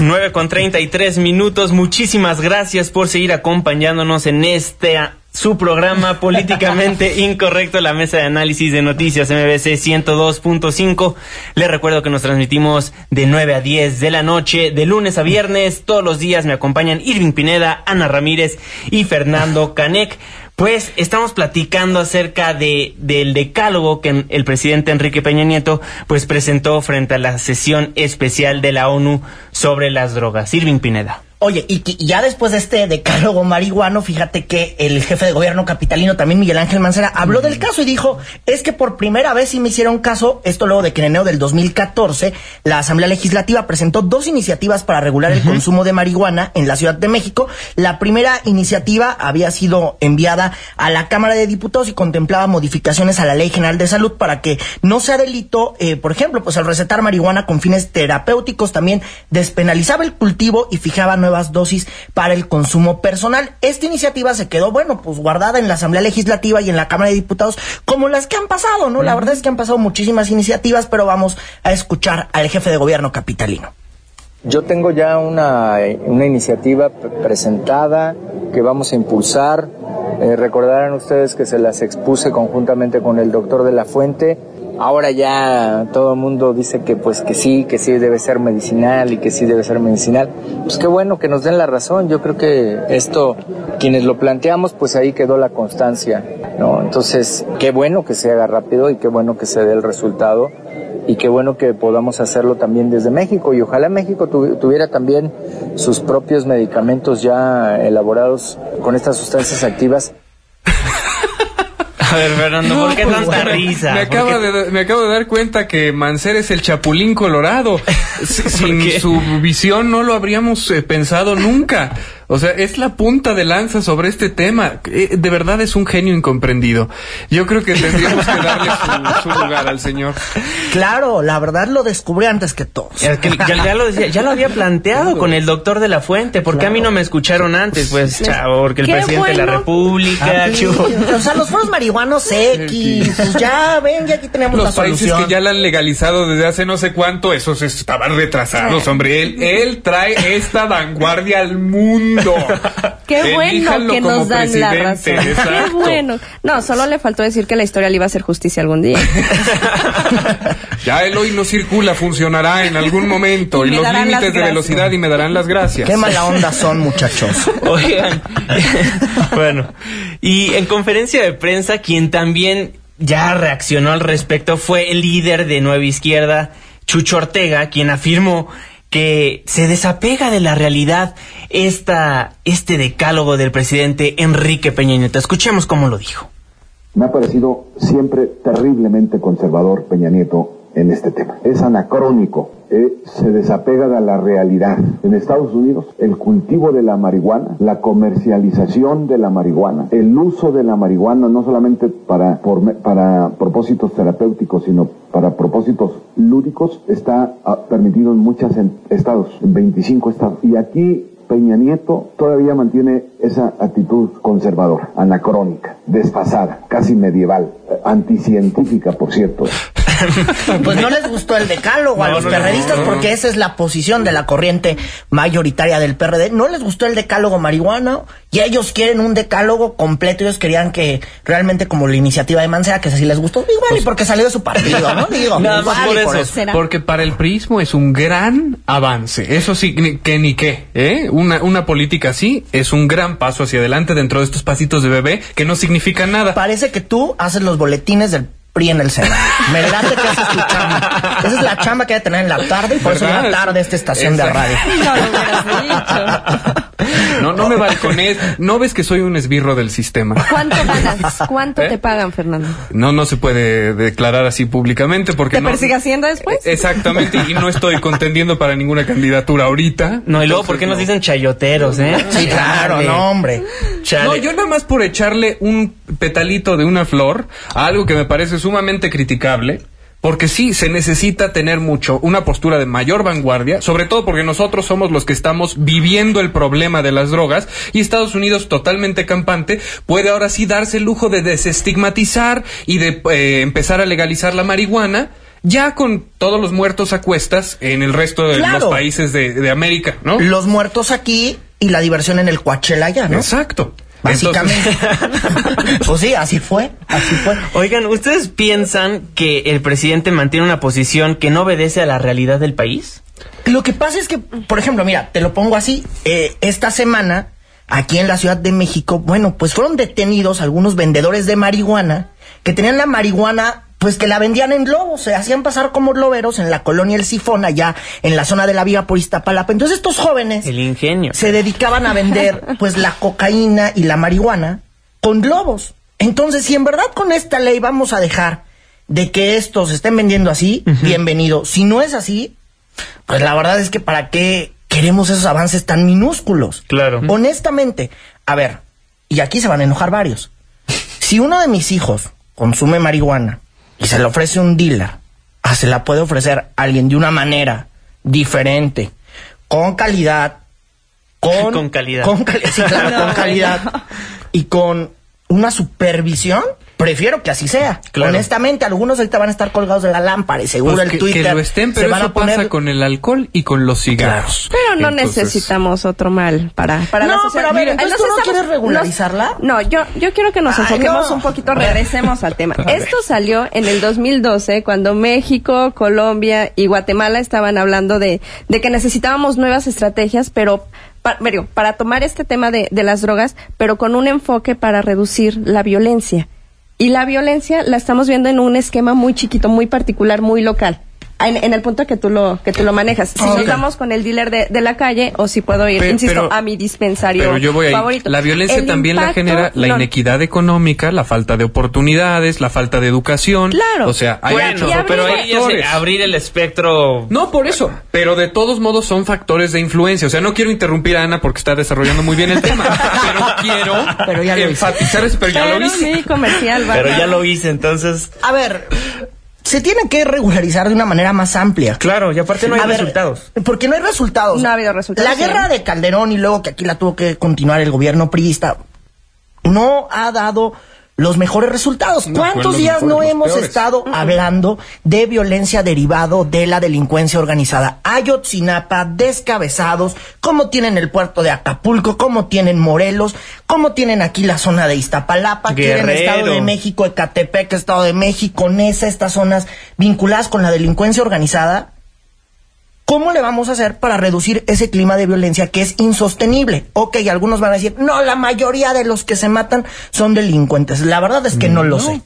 9 con 33 minutos. Muchísimas gracias por seguir acompañándonos en este su programa políticamente incorrecto, la mesa de análisis de noticias MBC 102.5. Les recuerdo que nos transmitimos de 9 a 10 de la noche, de lunes a viernes. Todos los días me acompañan Irving Pineda, Ana Ramírez y Fernando Canek. Pues estamos platicando acerca de del decálogo que el presidente Enrique Peña Nieto pues presentó frente a la sesión especial de la ONU sobre las drogas. Irving Pineda. Oye, y, ya después de este decálogo marihuano, fíjate que el jefe de gobierno capitalino, también Miguel Ángel Mancera, habló del caso y dijo, es que por primera vez sí me hicieron caso, esto luego de que en enero del 2014, la Asamblea Legislativa presentó dos iniciativas para regular el consumo de marihuana en la Ciudad de México. La primera iniciativa había sido enviada a la Cámara de Diputados y contemplaba modificaciones a la Ley General de Salud para que no sea delito, eh, por ejemplo, pues al recetar marihuana con fines terapéuticos también despenalizaba el cultivo y fijaba nuevas dosis para el consumo personal. Esta iniciativa se quedó, bueno, pues guardada en la Asamblea Legislativa y en la Cámara de Diputados, como las que han pasado, ¿no? La verdad es que han pasado muchísimas iniciativas, pero vamos a escuchar al jefe de gobierno capitalino. Yo tengo ya una, una iniciativa presentada que vamos a impulsar. Eh, recordarán ustedes que se las expuse conjuntamente con el doctor de la Fuente ahora ya todo el mundo dice que pues que sí, que sí debe ser medicinal y que sí debe ser medicinal. Pues qué bueno que nos den la razón. Yo creo que esto, quienes lo planteamos, pues ahí quedó la constancia, ¿no? Entonces, qué bueno que se haga rápido y qué bueno que se dé el resultado y qué bueno que podamos hacerlo también desde México y ojalá México tuviera también sus propios medicamentos ya elaborados con estas sustancias activas a ver, Fernando, ¿por qué pues, tanta risa? Me, acabo de, me acabo de dar cuenta que Mancer es el chapulín colorado. Sin su visión no lo habríamos eh, pensado nunca. O sea, es la punta de lanza sobre este tema. Eh, de verdad es un genio incomprendido. Yo creo que tendríamos que darle su, lugar al señor. Claro, la verdad lo descubrí antes que todos. ya, lo decía, ya lo había planteado con el doctor de la Fuente. ¿Por qué a mí no me escucharon antes? Pues, chavo, porque el presidente de la República, O sea, los foros marihuanos X. Pues ya, ven, ya aquí tenemos los la solución. Los países que ya la han legalizado desde hace no sé cuánto, esos estaban retrasados, hombre. Él, él trae esta vanguardia al mundo. Qué bueno que nos dan la razón. Qué bueno. No, solo le faltó decir que la historia le iba a hacer justicia algún día. ya el hoy no circula, funcionará en algún momento. Y, los límites de velocidad y me darán las gracias. Qué mala onda son, muchachos. Oigan. bueno, y en conferencia de prensa, quien también ya reaccionó al respecto fue el líder de Nueva Izquierda, Chucho Ortega, quien afirmó que se desapega de la realidad esta, este decálogo del presidente Enrique Peña Nieto. Escuchemos cómo lo dijo. Me ha parecido siempre terriblemente conservador Peña Nieto en este tema. Es anacrónico, eh, se desapega de la realidad. En Estados Unidos, el cultivo de la marihuana, la comercialización de la marihuana, el uso de la marihuana no solamente para, para propósitos terapéuticos, sino para propósitos lúdicos, está ah, permitido en muchos estados, en 25 estados. Y aquí Peña Nieto todavía mantiene esa actitud conservadora, anacrónica, desfasada, casi medieval, eh, anticientífica, por cierto. pues no les gustó el decálogo a los perredistas porque esa es la posición de la corriente mayoritaria del PRD. No les gustó el decálogo marihuana y ellos quieren un decálogo completo. Ellos querían que realmente como la iniciativa de Mancera, que así les gustó, igual y pues porque salió de su partido, ¿no? Digo, Nada más por, eso. Porque para el prismo es un gran avance. Eso sí, que ni qué, ¿eh? Una, una política así es un gran paso hacia adelante dentro de estos pasitos de bebé que no significan nada. Parece que tú haces los boletines del PRI en el Senado. Me late que haces tu chamba. Esa es la chamba que hay que tener en la tarde y por eso en la tarde esta estación de radio. No lo hubieras dicho. No, no me balcones. No ves que soy un esbirro del sistema. ¿Cuánto ganas? ¿Cuánto ¿Eh? te pagan, Fernando? No, no se puede declarar así públicamente porque. ¿Te persigue Hacienda después? Exactamente, y no estoy contendiendo para ninguna candidatura ahorita. No, y luego, ¿por qué nos dicen chayoteros, eh? Sí, claro, no, hombre. No, yo nada más por echarle un petalito de una flor a algo que me parece sumamente criticable porque sí, se necesita tener mucho, una postura de mayor vanguardia, sobre todo porque nosotros somos los que estamos viviendo el problema de las drogas y Estados Unidos totalmente campante puede ahora sí darse el lujo de desestigmatizar y de eh, empezar a legalizar la marihuana ya con todos los muertos a cuestas en el resto de los países de, de, América, ¿no? Los muertos aquí y la diversión en el Coachella ya, ¿no? Exacto. Básicamente. pues sí, así fue, así fue. Oigan, ¿ustedes piensan que el presidente mantiene una posición que no obedece a la realidad del país? Lo que pasa es que, por ejemplo, mira, te lo pongo así, eh, esta semana, aquí en la Ciudad de México, bueno, pues fueron detenidos algunos vendedores de marihuana que tenían la marihuana pues que la vendían en globos, se hacían pasar como globeros en la colonia El Sifón, allá en la zona de la Vía por Iztapalapa. Entonces estos jóvenes el ingenio. se dedicaban a vender pues la cocaína y la marihuana con globos. Entonces, si en verdad con esta ley vamos a dejar de que estos estén vendiendo así, bienvenido. Si no es así, pues la verdad es que para qué queremos esos avances tan minúsculos. Claro. Honestamente, a ver, y aquí se van a enojar varios. Si uno de mis hijos consume marihuana y se le ofrece un dealer, ah, se la puede ofrecer a alguien de una manera diferente, con calidad, con, con calidad, con, sí, claro, con calidad y con una supervisión, prefiero que así sea. Honestamente, algunos ahorita van a estar colgados de la lámpara y seguro pues el Twitter. Que lo estén, pero eso pasa con el alcohol y con los cigarros. Pero no necesitamos otro mal para, para no, la sociedad. pero a ver, entonces ¿tú no quieres regularizarla? no, yo, yo quiero que nos enfoquemos un poquito, regresemos al tema. Esto salió en el 2012 cuando México, Colombia y Guatemala estaban hablando de, de que necesitábamos nuevas estrategias, pero para, para tomar este tema de, de las drogas, pero con un enfoque para reducir la violencia. Y la violencia la estamos viendo en un esquema muy chiquito, muy particular, muy local en, el punto que tú lo que tú lo manejas. Si nos vamos con el dealer de, de, la calle o si puedo ir, insisto, a mi dispensario pero yo voy favorito. La violencia también la genera la inequidad económica, la falta de oportunidades, la falta de educación. Claro. O sea, hay bueno, pero ahí es abrir el espectro. No, por eso. Pero de todos modos son factores de influencia. O sea, no quiero interrumpir a Ana porque está desarrollando muy bien el tema. pero quiero enfatizar eso, pero, ya lo hice. comercial, pero ya lo hice, entonces. A ver, se tiene que regularizar de una manera más amplia. Claro, y aparte no hay resultados. porque no hay resultados. No ha habido resultados. La guerra de Calderón y luego que aquí la tuvo que continuar el gobierno priista no ha dado los mejores resultados. ¿Cuántos días no hemos estado hablando de violencia derivado de la delincuencia organizada? Ayotzinapa, descabezados, como tienen el puerto de Acapulco, como tienen Morelos, como tienen aquí la zona de Iztapalapa, tienen Estado de México, Ecatepec, Estado de México, Nesa, estas zonas vinculadas con la delincuencia organizada. ¿Cómo le vamos a hacer para reducir ese clima de violencia que es insostenible? Ok, algunos van a decir, no, la mayoría de los que se matan son delincuentes. La verdad es que no, lo sé.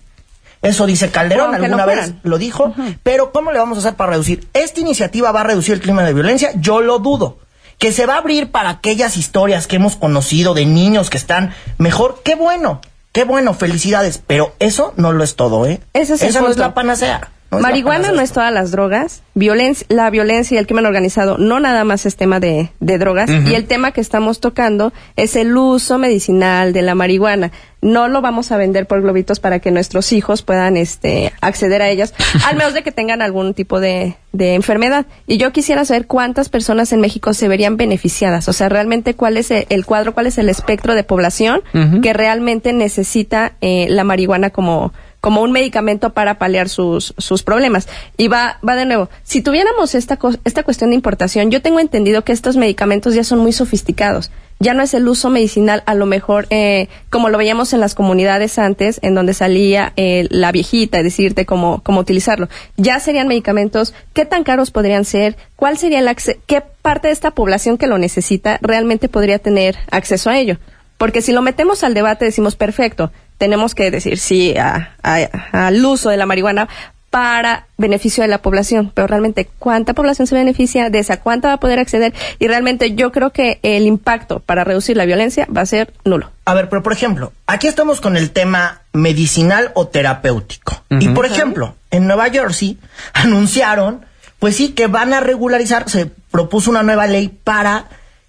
Eso dice Calderón, alguna vez lo dijo. Pero ¿cómo le vamos a hacer para reducir? ¿Esta iniciativa va a reducir el clima de violencia? Yo lo dudo. Que se va a abrir para aquellas historias que hemos conocido de niños que están mejor, qué bueno, qué bueno, felicidades. Pero eso no lo es todo, ¿eh? Esa no es la panacea. Marihuana no es todas las drogas. Violencia, la violencia y el crimen organizado no nada más es tema de, drogas. Y el tema que estamos tocando es el uso medicinal de la marihuana. No lo vamos a vender por globitos para que nuestros hijos puedan este, acceder a ellas, al menos de que tengan algún tipo de, enfermedad. Y yo quisiera saber cuántas personas en México se verían beneficiadas. O sea, realmente cuál es el cuadro, cuál es el espectro de población que realmente necesita eh, la marihuana como como un medicamento para paliar sus, sus problemas. Y va, va de nuevo, si tuviéramos esta, esta cuestión de importación, yo tengo entendido que estos medicamentos ya son muy sofisticados. Ya no es el uso medicinal, a lo mejor, eh, como lo veíamos en las comunidades antes, en donde salía eh, la viejita, decirte cómo, cómo utilizarlo. Ya serían medicamentos, ¿qué tan caros podrían ser? ¿Cuál sería el qué parte de esta población que lo necesita realmente podría tener acceso a ello? Porque si lo metemos al debate, decimos, perfecto, tenemos que decir sí al uso de la marihuana para beneficio de la población, pero realmente cuánta población se beneficia de esa, cuánta va a poder acceder y realmente yo creo que el impacto para reducir la violencia va a ser nulo. A ver, pero por ejemplo, aquí estamos con el tema medicinal o terapéutico. Y por ejemplo, en Nueva Jersey anunciaron, pues sí, que van a regularizar, se propuso una nueva ley para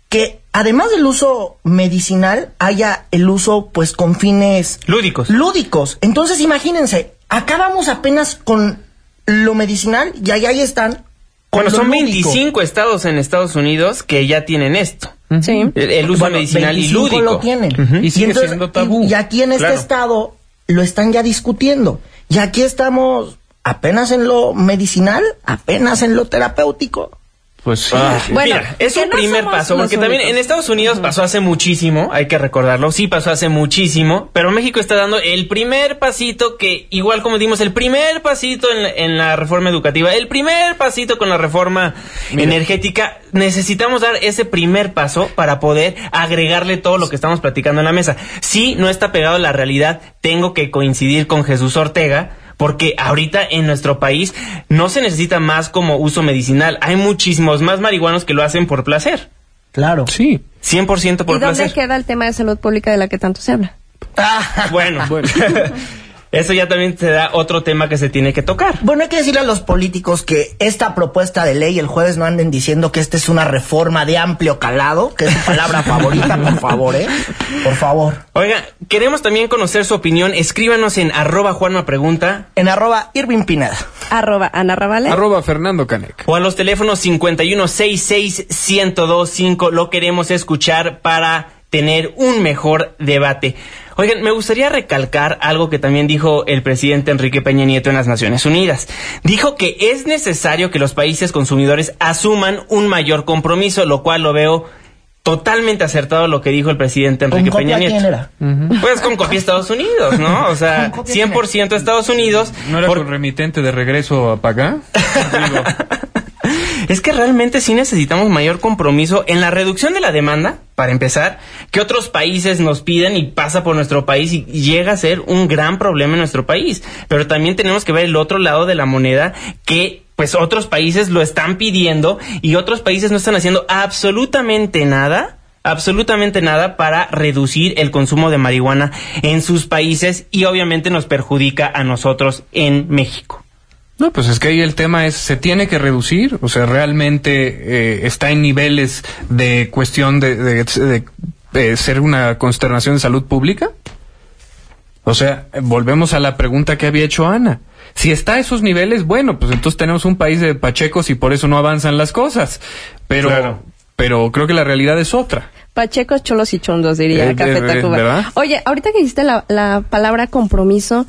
que además del uso medicinal haya el uso pues con fines lúdicos. Lúdicos. Entonces imagínense, acabamos apenas con lo medicinal y ahí, están. Bueno, son 25 estados en Estados Unidos que ya tienen esto. Sí. El, uso medicinal y lúdico. lo tienen. Y sigue siendo tabú. Y, aquí en este estado lo están ya discutiendo. Y aquí estamos apenas en lo medicinal, apenas en lo terapéutico. Pues sí. Ah, mira, es un primer paso, porque también en Estados Unidos pasó hace muchísimo, hay que recordarlo, sí pasó hace muchísimo, pero México está dando el primer pasito que, igual como dimos, el primer pasito en, la reforma educativa, el primer pasito con la reforma energética, necesitamos dar ese primer paso para poder agregarle todo lo que estamos platicando en la mesa. Si no está pegado a la realidad, tengo que coincidir con Jesús Ortega, porque ahorita en nuestro país no se necesita más como uso medicinal. Hay muchísimos más marihuanos que lo hacen por placer. Claro. Sí. 100% por placer. ¿Y dónde queda el tema de salud pública de la que tanto se habla? Ah, bueno, bueno. Eso ya también te da otro tema que se tiene que tocar. Bueno, hay que decirle a los políticos que esta propuesta de ley el jueves no anden diciendo que esta es una reforma de amplio calado, que es su palabra favorita, por favor, ¿eh? Por favor. Oiga, queremos también conocer su opinión. Escríbanos en arroba Juanma Pregunta. En arroba Irving Pineda. Arroba Ana Ravale. Arroba Fernando Canec. O a los teléfonos 5166125. Lo queremos escuchar para tener un mejor debate. Oigan, me gustaría recalcar algo que también dijo el presidente Enrique Peña Nieto en las Naciones Unidas. Dijo que es necesario que los países consumidores asuman un mayor compromiso, lo cual lo veo totalmente acertado lo que dijo el presidente Enrique Peña Nieto. ¿Quién era? Pues con copia Estados Unidos, ¿no? O sea, 100% Estados Unidos. ¿No era por... remitente de regreso a pagar? es que realmente sí necesitamos mayor compromiso en la reducción de la demanda, para empezar, que otros países nos piden y pasa por nuestro país y llega a ser un gran problema en nuestro país. Pero también tenemos que ver el otro lado de la moneda que pues otros países lo están pidiendo y otros países no están haciendo absolutamente nada absolutamente nada para reducir el consumo de marihuana en sus países y obviamente nos perjudica a nosotros en México. No, pues es que ahí el tema es, se tiene que reducir, o sea, realmente eh, está en niveles de cuestión de, de, ser una consternación de salud pública. O sea, volvemos a la pregunta que había hecho Ana. Si está a esos niveles, bueno, pues entonces tenemos un país de pachecos y por eso no avanzan las cosas. Pero, pero creo que la realidad es otra. Pachecos, cholos y chondos, diría eh, Café eh, Tacuba. Oye, ahorita que hiciste la, la palabra compromiso,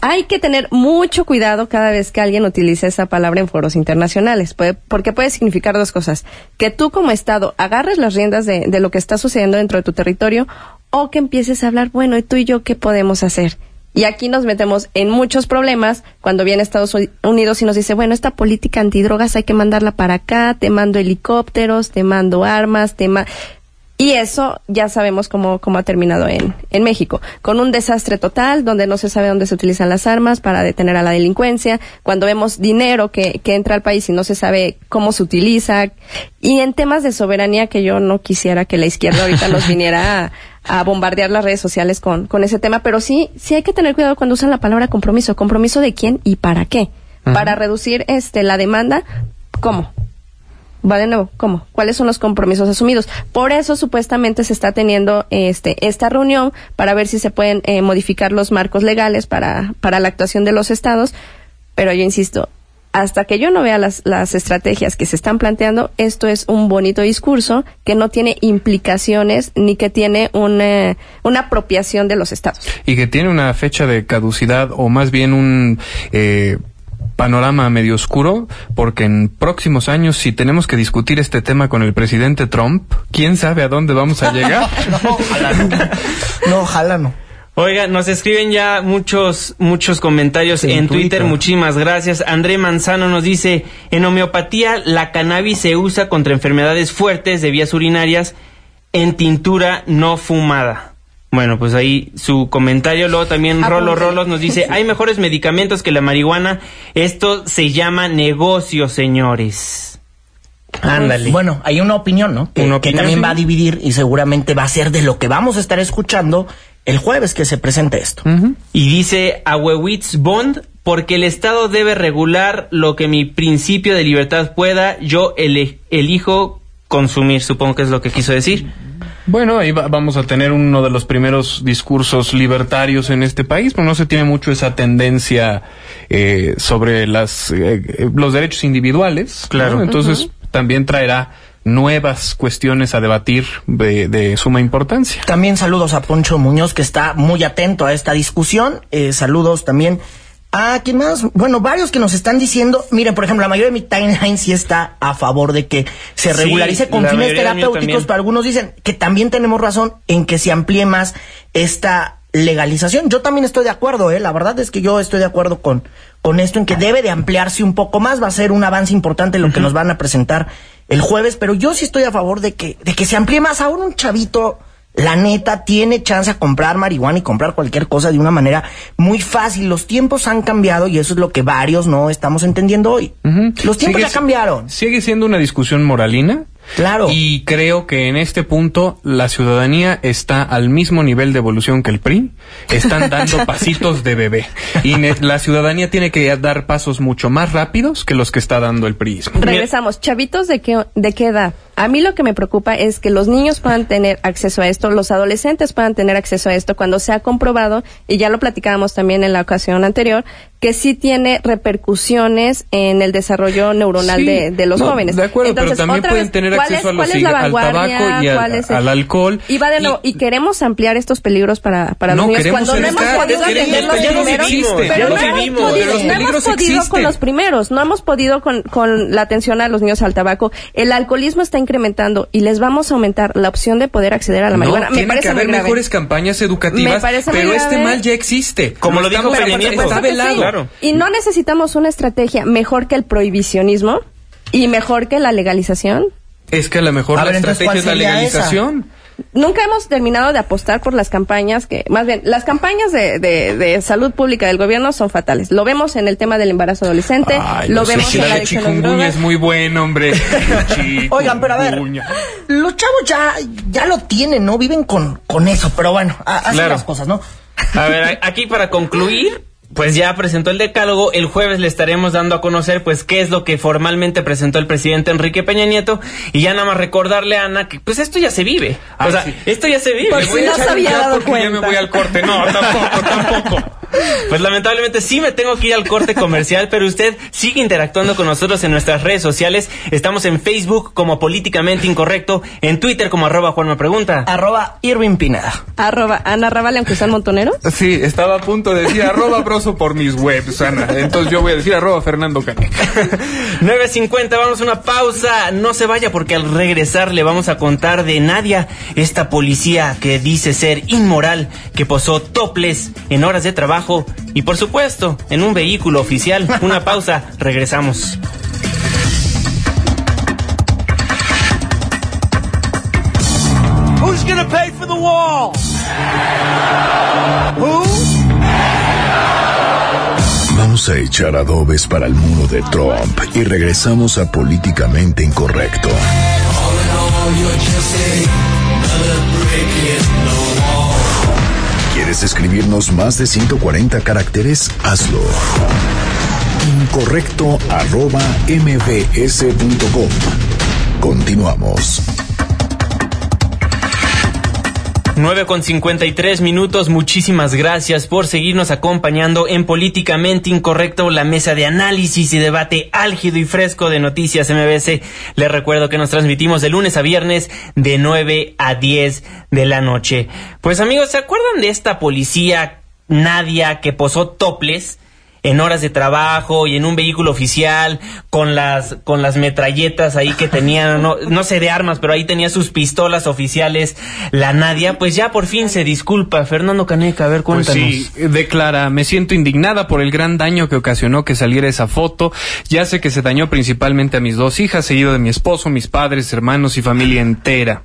hay que tener mucho cuidado cada vez que alguien utilice esa palabra en foros internacionales, porque puede significar dos cosas. Que tú como Estado agarres las riendas de, de, lo que está sucediendo dentro de tu territorio o que empieces a hablar, bueno, ¿y tú y yo qué podemos hacer? Y aquí nos metemos en muchos problemas cuando viene Estados Unidos y nos dice, bueno, esta política antidrogas hay que mandarla para acá, te mando helicópteros, te mando armas, te mando... Y eso ya sabemos cómo, cómo ha terminado en, en México, con un desastre total, donde no se sabe dónde se utilizan las armas para detener a la delincuencia, cuando vemos dinero que, que entra al país y no se sabe cómo se utiliza, y en temas de soberanía que yo no quisiera que la izquierda ahorita nos viniera a, bombardear las redes sociales con, con ese tema, pero sí, sí hay que tener cuidado cuando usan la palabra compromiso. ¿Compromiso de quién y para qué? Para reducir este la demanda, ¿cómo? Va de nuevo, ¿cómo? ¿Cuáles son los compromisos asumidos? Por eso supuestamente se está teniendo este esta reunión para ver si se pueden eh, modificar los marcos legales para, para la actuación de los estados, pero yo insisto, hasta que yo no vea las, las estrategias que se están planteando, esto es un bonito discurso que no tiene implicaciones ni que tiene una, una apropiación de los estados. Y que tiene una fecha de caducidad o más bien un... Eh, panorama medio oscuro, porque en próximos años, si tenemos que discutir este tema con el presidente Trump, quién sabe a dónde vamos a llegar. no, ojalá no. ojalá no. Oiga, nos escriben ya muchos, muchos comentarios en, Twitter. Muchísimas gracias. André Manzano nos dice, en homeopatía la cannabis se usa contra enfermedades fuertes de vías urinarias en tintura no fumada. Bueno, pues ahí su comentario. Luego también Rolo Rolos nos dice, hay mejores medicamentos que la marihuana. Esto se llama negocio, señores. Ándale. Bueno, hay una opinión, ¿no? Que, también va a dividir y seguramente va a ser de lo que vamos a estar escuchando el jueves que se presente esto. Y dice Awewitz Bond, porque el Estado debe regular lo que mi principio de libertad pueda, yo elijo consumir, supongo que es lo que quiso decir. Bueno, ahí vamos a tener uno de los primeros discursos libertarios en este país, pero no se tiene mucho esa tendencia eh, sobre las eh, eh, los derechos individuales. Claro. Entonces también traerá nuevas cuestiones a debatir de, suma importancia. También saludos a Poncho Muñoz, que está muy atento a esta discusión. saludos también Ah, ¿quién más? Bueno, varios que nos están diciendo, miren, por ejemplo, la mayoría de mi timeline sí está a favor de que se regularice con fines terapéuticos, pero algunos dicen que también tenemos razón en que se amplíe más esta legalización. Yo también estoy de acuerdo, ¿eh? La verdad es que yo estoy de acuerdo con, con esto, en que debe de ampliarse un poco más, va a ser un avance importante lo que nos van a presentar el jueves, pero yo sí estoy a favor de que, de que se amplíe más. Aún un chavito la neta tiene chance a comprar marihuana y comprar cualquier cosa de una manera muy fácil. Los tiempos han cambiado y eso es lo que varios no estamos entendiendo hoy. Los tiempos ya cambiaron. Sigue siendo una discusión moralina, Claro. Y creo que en este punto la ciudadanía está al mismo nivel de evolución que el PRI. Están dando pasitos de bebé. Y la ciudadanía tiene que dar pasos mucho más rápidos que los que está dando el PRI. Regresamos. Chavitos, ¿de qué, ¿de qué edad? A mí lo que me preocupa es que los niños puedan tener acceso a esto, los adolescentes puedan tener acceso a esto cuando se ha comprobado, y ya lo platicábamos también en la ocasión anterior, que sí tiene repercusiones en el desarrollo neuronal de, los jóvenes. De acuerdo, pero también pueden tener acceso a los, al tabaco y al, alcohol. Y, va de nuevo, y, queremos ampliar estos peligros para, para los niños cuando no hemos podido atender los primeros. Pero no hemos podido, no hemos podido con los primeros, no hemos podido con, con la atención a los niños al tabaco. El alcoholismo está incrementando y les vamos a aumentar la opción de poder acceder a la marihuana. me parece que haber mejores campañas educativas, pero este mal ya existe. Como lo dijo Está velado. Y no necesitamos una estrategia mejor que el prohibicionismo y mejor que la legalización. Es que a lo mejor la estrategia es la legalización nunca hemos terminado de apostar por las campañas que, más bien, las campañas de, de, salud pública del gobierno son fatales. Lo vemos en el tema del embarazo adolescente, lo vemos en la adicción es muy buen, hombre. Oigan, pero a ver, los chavos ya, ya lo tienen, ¿no? Viven con, con eso, pero bueno, hacen las cosas, ¿no? A ver, aquí para concluir, pues ya presentó el decálogo. El jueves le estaremos dando a conocer, pues, qué es lo que formalmente presentó el presidente Enrique Peña Nieto. Y ya nada más recordarle a Ana que, pues, esto ya se vive. o sea, esto ya se vive. Pues si no se había dado cuenta. Ya me voy al corte. No, tampoco, tampoco. Pues lamentablemente sí me tengo que ir al corte comercial, pero usted sigue interactuando con nosotros en nuestras redes sociales. Estamos en Facebook como Políticamente Incorrecto, en Twitter como arroba Juan me pregunta. Arroba Irving Pineda. Arroba Ana Ravale, aunque sean montoneros. Sí, estaba a punto de decir arroba por mis webs, Ana. Entonces yo voy a decir arroba Fernando Caneca. 9.50, vamos a una pausa. No se vaya porque al regresar le vamos a contar de Nadia, esta policía que dice ser inmoral, que posó toples en horas de trabajo y por supuesto en un vehículo oficial. Una pausa, regresamos. Who's gonna pay for the wall? Vamos a echar adobes para el muro de Trump y regresamos a políticamente incorrecto. ¿Quieres escribirnos más de 140 caracteres? Hazlo. Incorrecto mbs.com. Continuamos. 9 con 53 minutos. Muchísimas gracias por seguirnos acompañando en Políticamente Incorrecto, la mesa de análisis y debate álgido y fresco de Noticias MBC. Les recuerdo que nos transmitimos de lunes a viernes de 9 a 10 de la noche. Pues amigos, ¿se acuerdan de esta policía Nadia que posó toples? En horas de trabajo y en un vehículo oficial con las con las metralletas ahí que tenía no, no sé de armas pero ahí tenía sus pistolas oficiales la Nadia pues ya por fin se disculpa. Fernando Caneca a ver pues cuéntanos. sí declara me siento indignada por el gran daño que ocasionó que saliera esa foto. Ya sé que se dañó principalmente a mis dos hijas seguido de mi esposo mis padres hermanos y familia entera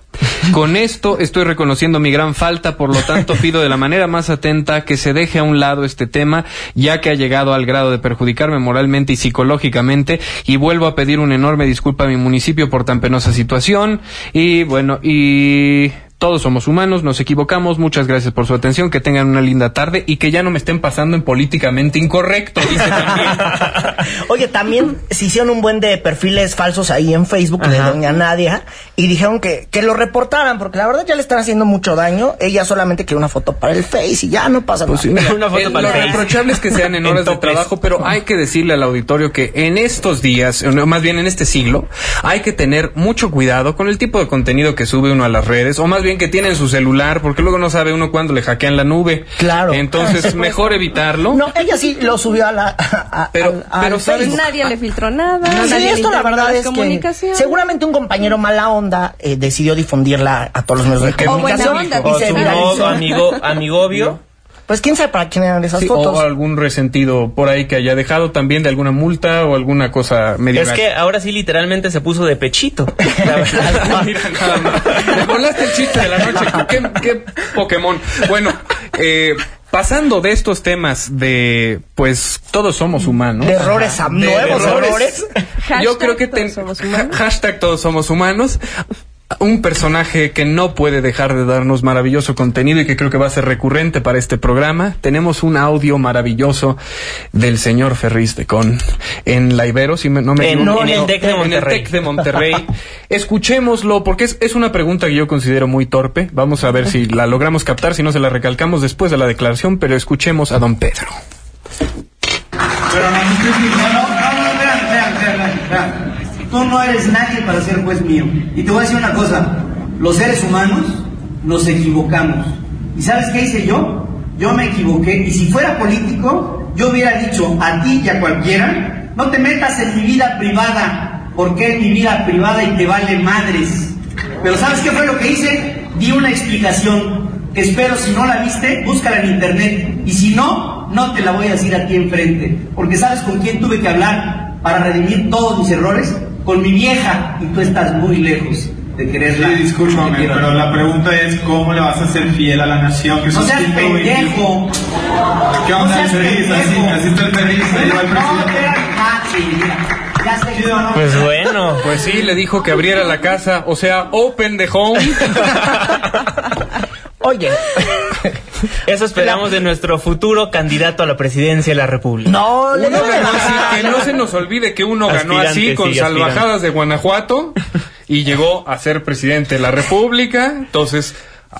con esto estoy reconociendo mi gran falta por lo tanto pido de la manera más atenta que se deje a un lado este tema ya que ha llegado al grado de perjudicarme moralmente y psicológicamente y vuelvo a pedir una enorme disculpa a mi municipio por tan penosa situación. Y bueno y todos somos humanos, nos equivocamos. Muchas gracias por su atención. Que tengan una linda tarde y que ya no me estén pasando en políticamente incorrecto, dice también. Oye, también se hicieron un buen de perfiles falsos ahí en Facebook de Doña Nadia y dijeron que, que lo reportaran porque la verdad ya le están haciendo mucho daño. Ella solamente quiere una foto para el Face y ya no pasa pues nada. una foto para lo reprochable es que sean en horas de trabajo, pero hay que decirle al auditorio que en estos días, más bien en este siglo, hay que tener mucho cuidado con el tipo de contenido que sube uno a las redes o más bien que tienen su celular, porque luego no sabe uno cuándo le hackean la nube. Claro. Entonces, mejor evitarlo. No, ella sí lo subió a la. pero, pero Nadie le filtró nada. sí, esto la verdad es que seguramente un compañero mala onda eh, decidió difundirla a todos los medios de comunicación. O, su amigo, amigo obvio Pues quién sabe para quién eran esas fotos. O algún resentido por ahí que haya dejado también de alguna multa o alguna cosa medio. Es que ahora sí literalmente se puso de pechito. La verdad. Mira, nada más. Me volaste el chiste de la noche. ¿Qué, qué Pokémon? Bueno, eh, Pasando de estos temas de, pues, todos somos humanos. De errores a nuevos errores. Yo creo que ten, hashtag todos somos humanos un personaje que no puede dejar de darnos maravilloso contenido y que creo que va a ser recurrente para este programa. Tenemos un audio maravilloso del señor Ferris de Con en la Ibero, si no me en, en, el TEC de Monterrey. de Monterrey. Escuchémoslo porque es, es una pregunta que yo considero muy torpe. Vamos a ver si la logramos captar, si no se la recalcamos después de la declaración, pero escuchemos a don Pedro. Pero no, no, no, vean, vean, vean. Tú no eres nadie para ser juez mío. Y te voy a decir una cosa, los seres humanos nos equivocamos. ¿Y sabes qué hice yo? Yo me equivoqué. Y si fuera político, yo hubiera dicho a ti y a cualquiera, no te metas en mi vida privada, porque es mi vida privada y te vale madres. Pero ¿sabes qué fue lo que hice? Di una explicación espero si no la viste, búscala en internet. Y si no, no te la voy a decir a ti enfrente. Porque ¿sabes con quién tuve que hablar para redimir todos mis errores? Con mi vieja y tú estás muy lejos de quererla. Sí, discúlpame, pero la pregunta es cómo le vas a ser fiel a la nación que no seas pendejo. ¿Qué onda el feliz? Así, así está el feliz, no, Pues bueno. Pues sí, le dijo que abriera la casa, o sea, open the home. Oye. Eso esperamos de nuestro futuro candidato a la presidencia de la República. No, le no, que no se nos olvide que uno ganó así con salvajadas de Guanajuato y llegó a ser presidente de la República. Entonces,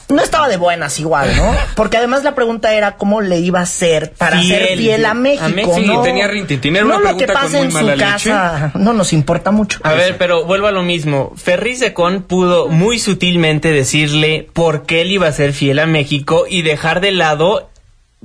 no estaba de buenas igual, ¿no? Porque además la pregunta era cómo le iba a ser para ser fiel a México, Sí, tenía rintintín. Era una pregunta con muy mala leche. no nos importa mucho. A ver, pero vuelvo a lo mismo. Ferris de Con pudo muy sutilmente decirle por qué él iba a ser fiel a México y dejar de lado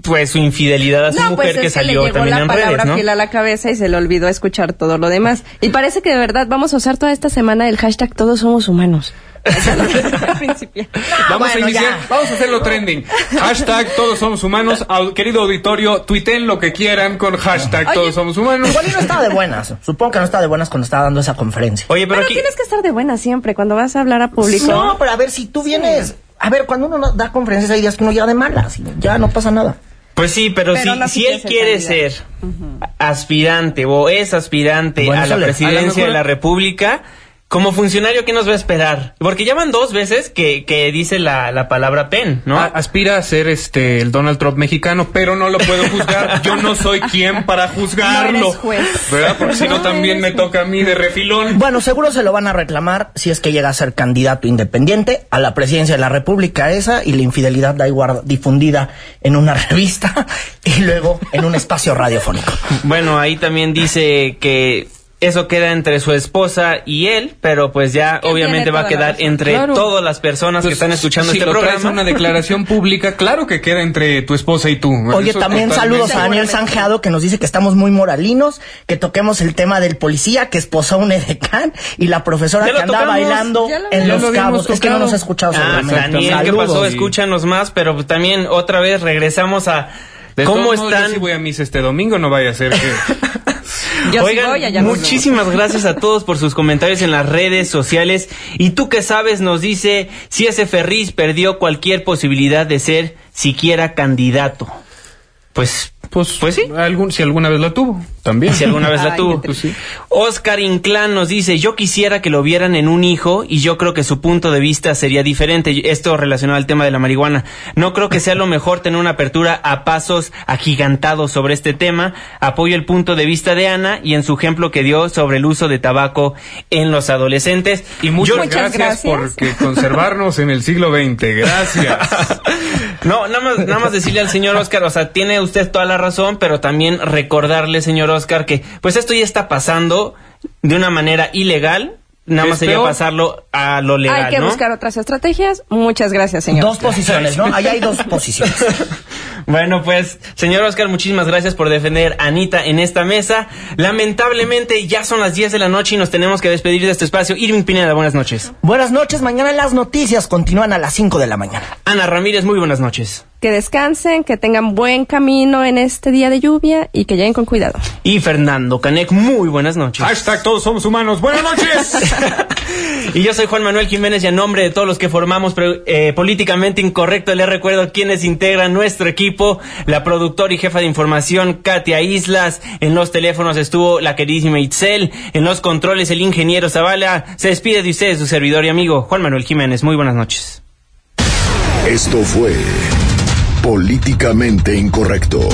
pues su infidelidad a su mujer pues que salió también en redes, ¿no? fiel a la cabeza y se le olvidó escuchar todo lo demás. Y parece que de verdad vamos a usar toda esta semana el hashtag todos somos humanos. vamos a iniciar, vamos a hacerlo trending. Hashtag todos somos humanos. querido auditorio, tuiten lo que quieran con hashtag todos somos humanos. Igual no estaba de buenas. Supongo que no estaba de buenas cuando estaba dando esa conferencia. Oye, pero, tienes que estar de buenas siempre cuando vas a hablar a público. No, pero a ver, si tú vienes... A ver, cuando uno da conferencias hay días que uno llega de malas. Ya no pasa nada. Pues sí, pero, si, si él quiere ser aspirante o es aspirante a la presidencia de la República, como funcionario, ¿qué nos va a esperar? Porque ya van dos veces que, que dice la, la palabra PEN, ¿no? aspira a ser este el Donald Trump mexicano, pero no lo puedo juzgar. Yo no soy quien para juzgarlo. ¿Verdad? Porque si no, también me toca a mí de refilón. Bueno, seguro se lo van a reclamar si es que llega a ser candidato independiente a la presidencia de la República esa y la infidelidad da igual difundida en una revista y luego en un espacio radiofónico. Bueno, ahí también dice que eso queda entre su esposa y él, pero pues ya obviamente va a quedar entre todas las personas que pues, están escuchando si este lo programa. una declaración pública, claro que queda entre tu esposa y tú. Oye, también saludos a Daniel Sanjeado que nos dice que estamos muy moralinos, que toquemos el tema del policía que esposó a un edecán y la profesora que anda bailando en los cabos. Es que no nos ha escuchado ah, Daniel, ¿qué pasó? Escúchanos más, pero también otra vez regresamos a ¿Cómo están? Yo voy a misa este domingo, no vaya a ser que... Oigan, muchísimas gracias a todos por sus comentarios en las redes sociales. Y tú que sabes, nos dice si ese Ferriz perdió cualquier posibilidad de ser siquiera candidato. Pues pues, pues sí. Algún, si alguna vez la tuvo, también. Si alguna vez la tuvo. Pues sí. Oscar Inclán nos dice, yo quisiera que lo vieran en un hijo y yo creo que su punto de vista sería diferente. Esto relacionado al tema de la marihuana. No creo que sea lo mejor tener una apertura a pasos agigantados sobre este tema. Apoyo el punto de vista de Ana y en su ejemplo que dio sobre el uso de tabaco en los adolescentes. Y muchas, gracias, por conservarnos en el siglo XX. Gracias. no, nada más, nada más decirle al señor Oscar, o sea, tiene usted toda la razón, pero también recordarle, señor Oscar, que pues esto ya está pasando de una manera ilegal. Nada más sería pasarlo a lo legal. Hay que buscar otras estrategias. Muchas gracias, señor. Dos posiciones, ¿no? Ahí hay dos posiciones. bueno, pues, señor Oscar, muchísimas gracias por defender a Anita en esta mesa. Lamentablemente ya son las 10 de la noche y nos tenemos que despedir de este espacio. Irving Pineda, buenas noches. Buenas noches. Mañana las noticias continúan a las 5 de la mañana. Ana Ramírez, muy buenas noches. Que descansen, que tengan buen camino en este día de lluvia y que lleguen con cuidado. Y Fernando Canek, muy buenas noches. Hashtag todos somos humanos. Buenas noches. y yo soy Juan Manuel Jiménez y a nombre de todos los que formamos eh, Políticamente Incorrecto les recuerdo quienes integran nuestro equipo, la productora y jefa de información Katia Islas, en los teléfonos estuvo la queridísima Itzel, en los controles el ingeniero Zavala, se despide de ustedes su servidor y amigo Juan Manuel Jiménez. Muy buenas noches. Esto fue Políticamente Incorrecto.